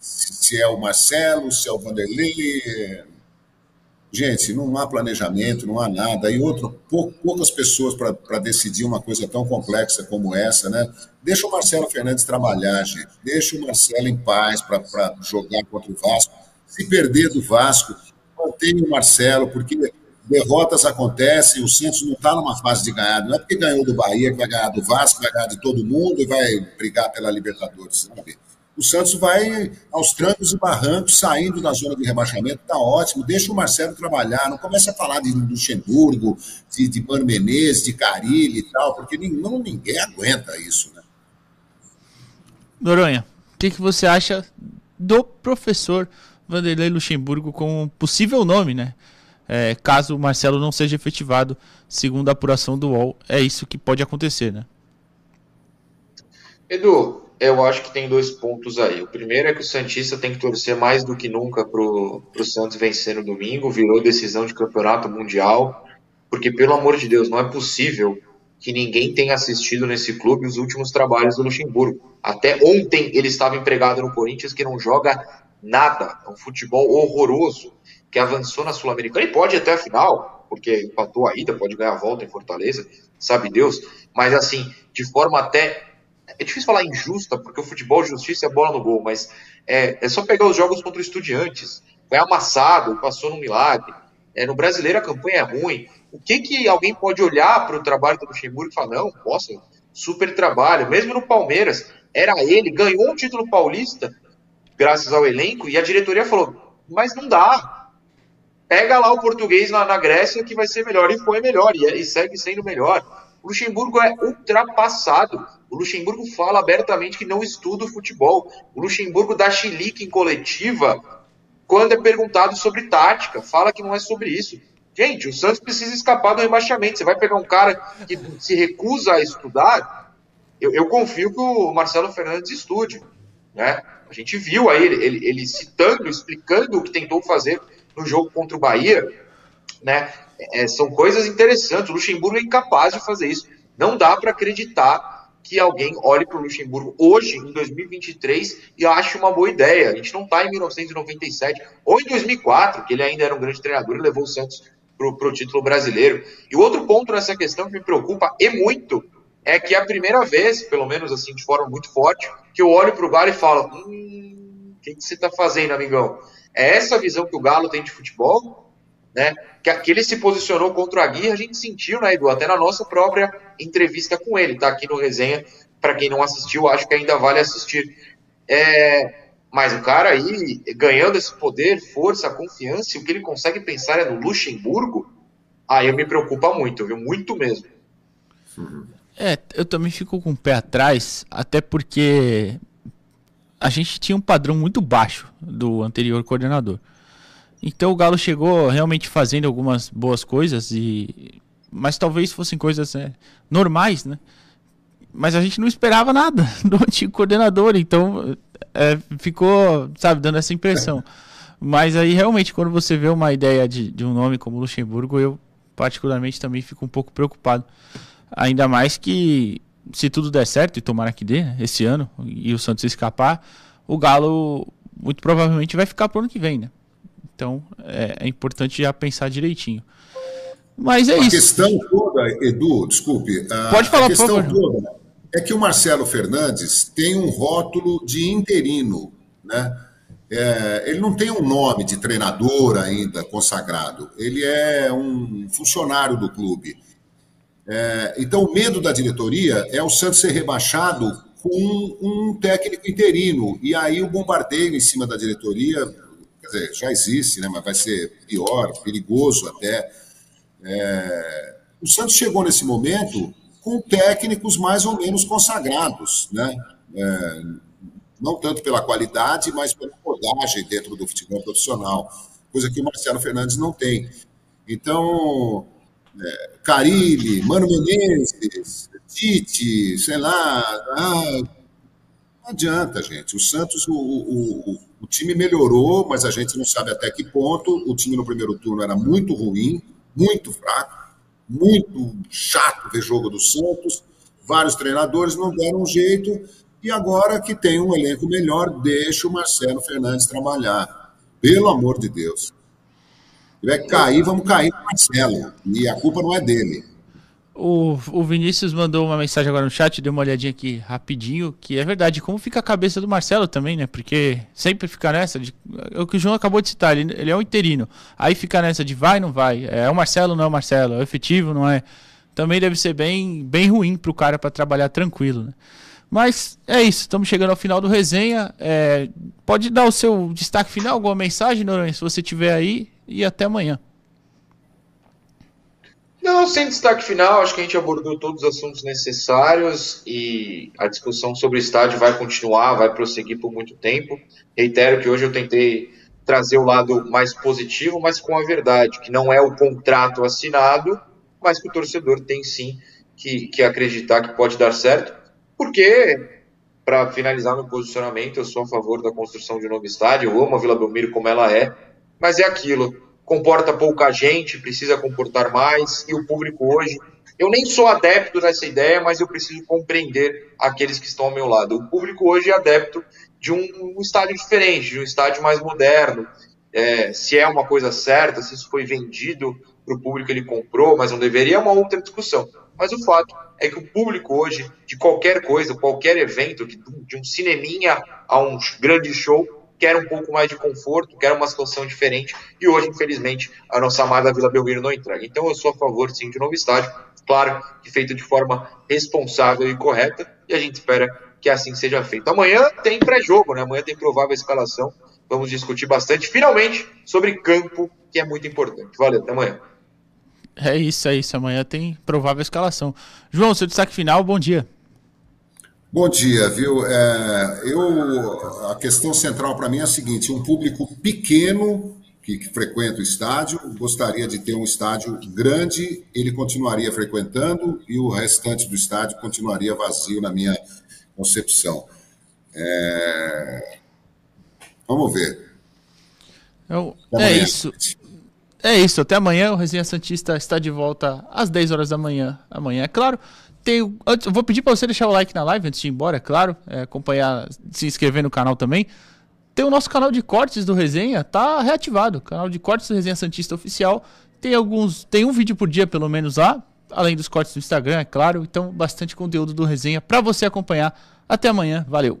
se é o Marcelo, se é o Vanderlei. Gente, não há planejamento, não há nada. E outro, poucas pessoas para decidir uma coisa tão complexa como essa, né? Deixa o Marcelo Fernandes trabalhar, gente. Deixa o Marcelo em paz para jogar contra o Vasco. Se perder do Vasco, mantém o Marcelo, porque derrotas acontecem, o Santos não está numa fase de ganhar, não é porque ganhou do Bahia que vai ganhar do Vasco, vai ganhar de todo mundo e vai brigar pela Libertadores, sabe? O Santos vai aos trancos e barrancos, saindo da zona de rebaixamento, tá ótimo, deixa o Marcelo trabalhar, não começa a falar de Luxemburgo, de, de Mano Menezes, de Carilli e tal, porque não, ninguém aguenta isso, né? Noronha, o que, que você acha do professor Vanderlei Luxemburgo como possível nome, né? É, caso o Marcelo não seja efetivado, segundo a apuração do UOL, é isso que pode acontecer, né? Edu, eu acho que tem dois pontos aí. O primeiro é que o Santista tem que torcer mais do que nunca pro, pro Santos vencer no domingo, virou decisão de campeonato mundial, porque pelo amor de Deus, não é possível que ninguém tenha assistido nesse clube os últimos trabalhos do Luxemburgo. Até ontem ele estava empregado no Corinthians, que não joga nada, é um futebol horroroso que avançou na Sul-Americana e pode até a final, porque empatou a ida, pode ganhar a volta em Fortaleza, sabe Deus, mas assim, de forma até. É difícil falar injusta, porque o futebol justiça é bola no gol, mas é, é só pegar os jogos contra estudiantes. Foi amassado, passou no milagre. É, no brasileiro a campanha é ruim. O que, que alguém pode olhar para o trabalho do Luxemburgo e falar, não, posso, super trabalho. Mesmo no Palmeiras, era ele, ganhou um título paulista, graças ao elenco, e a diretoria falou, mas não dá pega lá o português na, na Grécia que vai ser melhor. E foi melhor, e, e segue sendo melhor. O Luxemburgo é ultrapassado. O Luxemburgo fala abertamente que não estuda o futebol. O Luxemburgo dá chilique em coletiva quando é perguntado sobre tática. Fala que não é sobre isso. Gente, o Santos precisa escapar do rebaixamento. Você vai pegar um cara que se recusa a estudar. Eu, eu confio que o Marcelo Fernandes estude. Né? A gente viu aí ele, ele, ele, citando, explicando o que tentou fazer no jogo contra o Bahia. Né? É, são coisas interessantes. O Luxemburgo é incapaz de fazer isso. Não dá para acreditar que alguém olhe para o Luxemburgo hoje, em 2023, e ache uma boa ideia. A gente não está em 1997 ou em 2004, que ele ainda era um grande treinador e levou o Santos para o título brasileiro. E o outro ponto nessa questão que me preocupa e muito é que é a primeira vez, pelo menos assim de forma muito forte, que eu olho para o Galo e falo: hum, que, que você está fazendo, amigão? É essa visão que o Galo tem de futebol? né? Que, que, ele se posicionou contra o Aguirre, a gente sentiu, né, Edu? Até na nossa própria entrevista com ele, tá aqui no resenha. Para quem não assistiu, acho que ainda vale assistir. É, mas o cara aí, ganhando esse poder, força, confiança, o que ele consegue pensar é no Luxemburgo, aí me preocupa muito, viu? Muito mesmo. É, eu também fico com o pé atrás, até porque a gente tinha um padrão muito baixo do anterior coordenador. Então o Galo chegou realmente fazendo algumas boas coisas e mas talvez fossem coisas né, normais, né? Mas a gente não esperava nada do antigo coordenador, então é, ficou, sabe, dando essa impressão. Mas aí realmente quando você vê uma ideia de, de um nome como Luxemburgo, eu particularmente também fico um pouco preocupado. Ainda mais que se tudo der certo, e tomara que dê, né, esse ano, e o Santos escapar, o Galo muito provavelmente vai ficar pro ano que vem, né? Então é, é importante já pensar direitinho. Mas é a isso. A questão toda, Edu, desculpe. A, Pode falar, a questão toda é que o Marcelo Fernandes tem um rótulo de interino, né? É, ele não tem um nome de treinador ainda consagrado, ele é um funcionário do clube. É, então, o medo da diretoria é o Santos ser rebaixado com um técnico interino. E aí o bombardeio em cima da diretoria quer dizer, já existe, né, mas vai ser pior, perigoso até. É, o Santos chegou nesse momento com técnicos mais ou menos consagrados, né? É, não tanto pela qualidade, mas pela rodagem dentro do futebol profissional, coisa que o Marcelo Fernandes não tem. Então, Carilli, Mano Menezes, Tite, sei lá, ah, não adianta, gente. O Santos, o, o, o time melhorou, mas a gente não sabe até que ponto. O time no primeiro turno era muito ruim, muito fraco, muito chato ver jogo do Santos. Vários treinadores não deram jeito. E agora que tem um elenco melhor, deixa o Marcelo Fernandes trabalhar. Pelo amor de Deus. Tiver que cair, vamos cair com o Marcelo. E a culpa não é dele. O, o Vinícius mandou uma mensagem agora no chat, deu uma olhadinha aqui rapidinho, que é verdade. Como fica a cabeça do Marcelo também, né? Porque sempre fica nessa de. É o que o João acabou de citar, ele, ele é um interino. Aí fica nessa de vai, não vai. É o Marcelo, não é o Marcelo. É o efetivo, não é. Também deve ser bem, bem ruim pro cara para trabalhar tranquilo, né? Mas é isso, estamos chegando ao final do resenha. É, pode dar o seu destaque final, alguma mensagem, Noronha, se você tiver aí, e até amanhã. Não, sem destaque final, acho que a gente abordou todos os assuntos necessários e a discussão sobre o estádio vai continuar, vai prosseguir por muito tempo. Reitero que hoje eu tentei trazer o lado mais positivo, mas com a verdade, que não é o contrato assinado, mas que o torcedor tem sim que, que acreditar que pode dar certo, porque, para finalizar meu posicionamento, eu sou a favor da construção de um novo estádio, eu amo a Vila Belmiro como ela é, mas é aquilo, comporta pouca gente, precisa comportar mais, e o público hoje. Eu nem sou adepto dessa ideia, mas eu preciso compreender aqueles que estão ao meu lado. O público hoje é adepto de um, um estádio diferente, de um estádio mais moderno. É, se é uma coisa certa, se isso foi vendido para o público ele comprou, mas não deveria, é uma outra discussão. Mas o fato é que o público hoje, de qualquer coisa, qualquer evento, de um cineminha a um grande show, quer um pouco mais de conforto, quer uma situação diferente, e hoje, infelizmente, a nossa amada Vila Belmiro não entrega. Então eu sou a favor, sim, de novo estádio, claro que feito de forma responsável e correta, e a gente espera que assim seja feito. Amanhã tem pré-jogo, né? Amanhã tem provável escalação, vamos discutir bastante, finalmente, sobre campo, que é muito importante. Valeu, até amanhã. É isso, é isso. Amanhã tem provável escalação. João, seu destaque final, bom dia. Bom dia, viu? É, eu, a questão central para mim é a seguinte: um público pequeno que, que, frequenta o estádio gostaria de ter um estádio grande, ele continuaria frequentando e o restante do estádio continuaria vazio, na minha concepção. É... Vamos ver. Eu, é isso. É isso. Até amanhã. O Resenha Santista está de volta às 10 horas da manhã. Amanhã, é claro Antes, vou pedir para você deixar o like na live antes de ir embora, é claro. É, acompanhar, se inscrever no canal também. Tem o nosso canal de cortes do Resenha, tá reativado. Canal de cortes do Resenha Santista Oficial. Tem alguns. Tem um vídeo por dia, pelo menos lá. Além dos cortes do Instagram, é claro. Então, bastante conteúdo do Resenha para você acompanhar. Até amanhã. Valeu!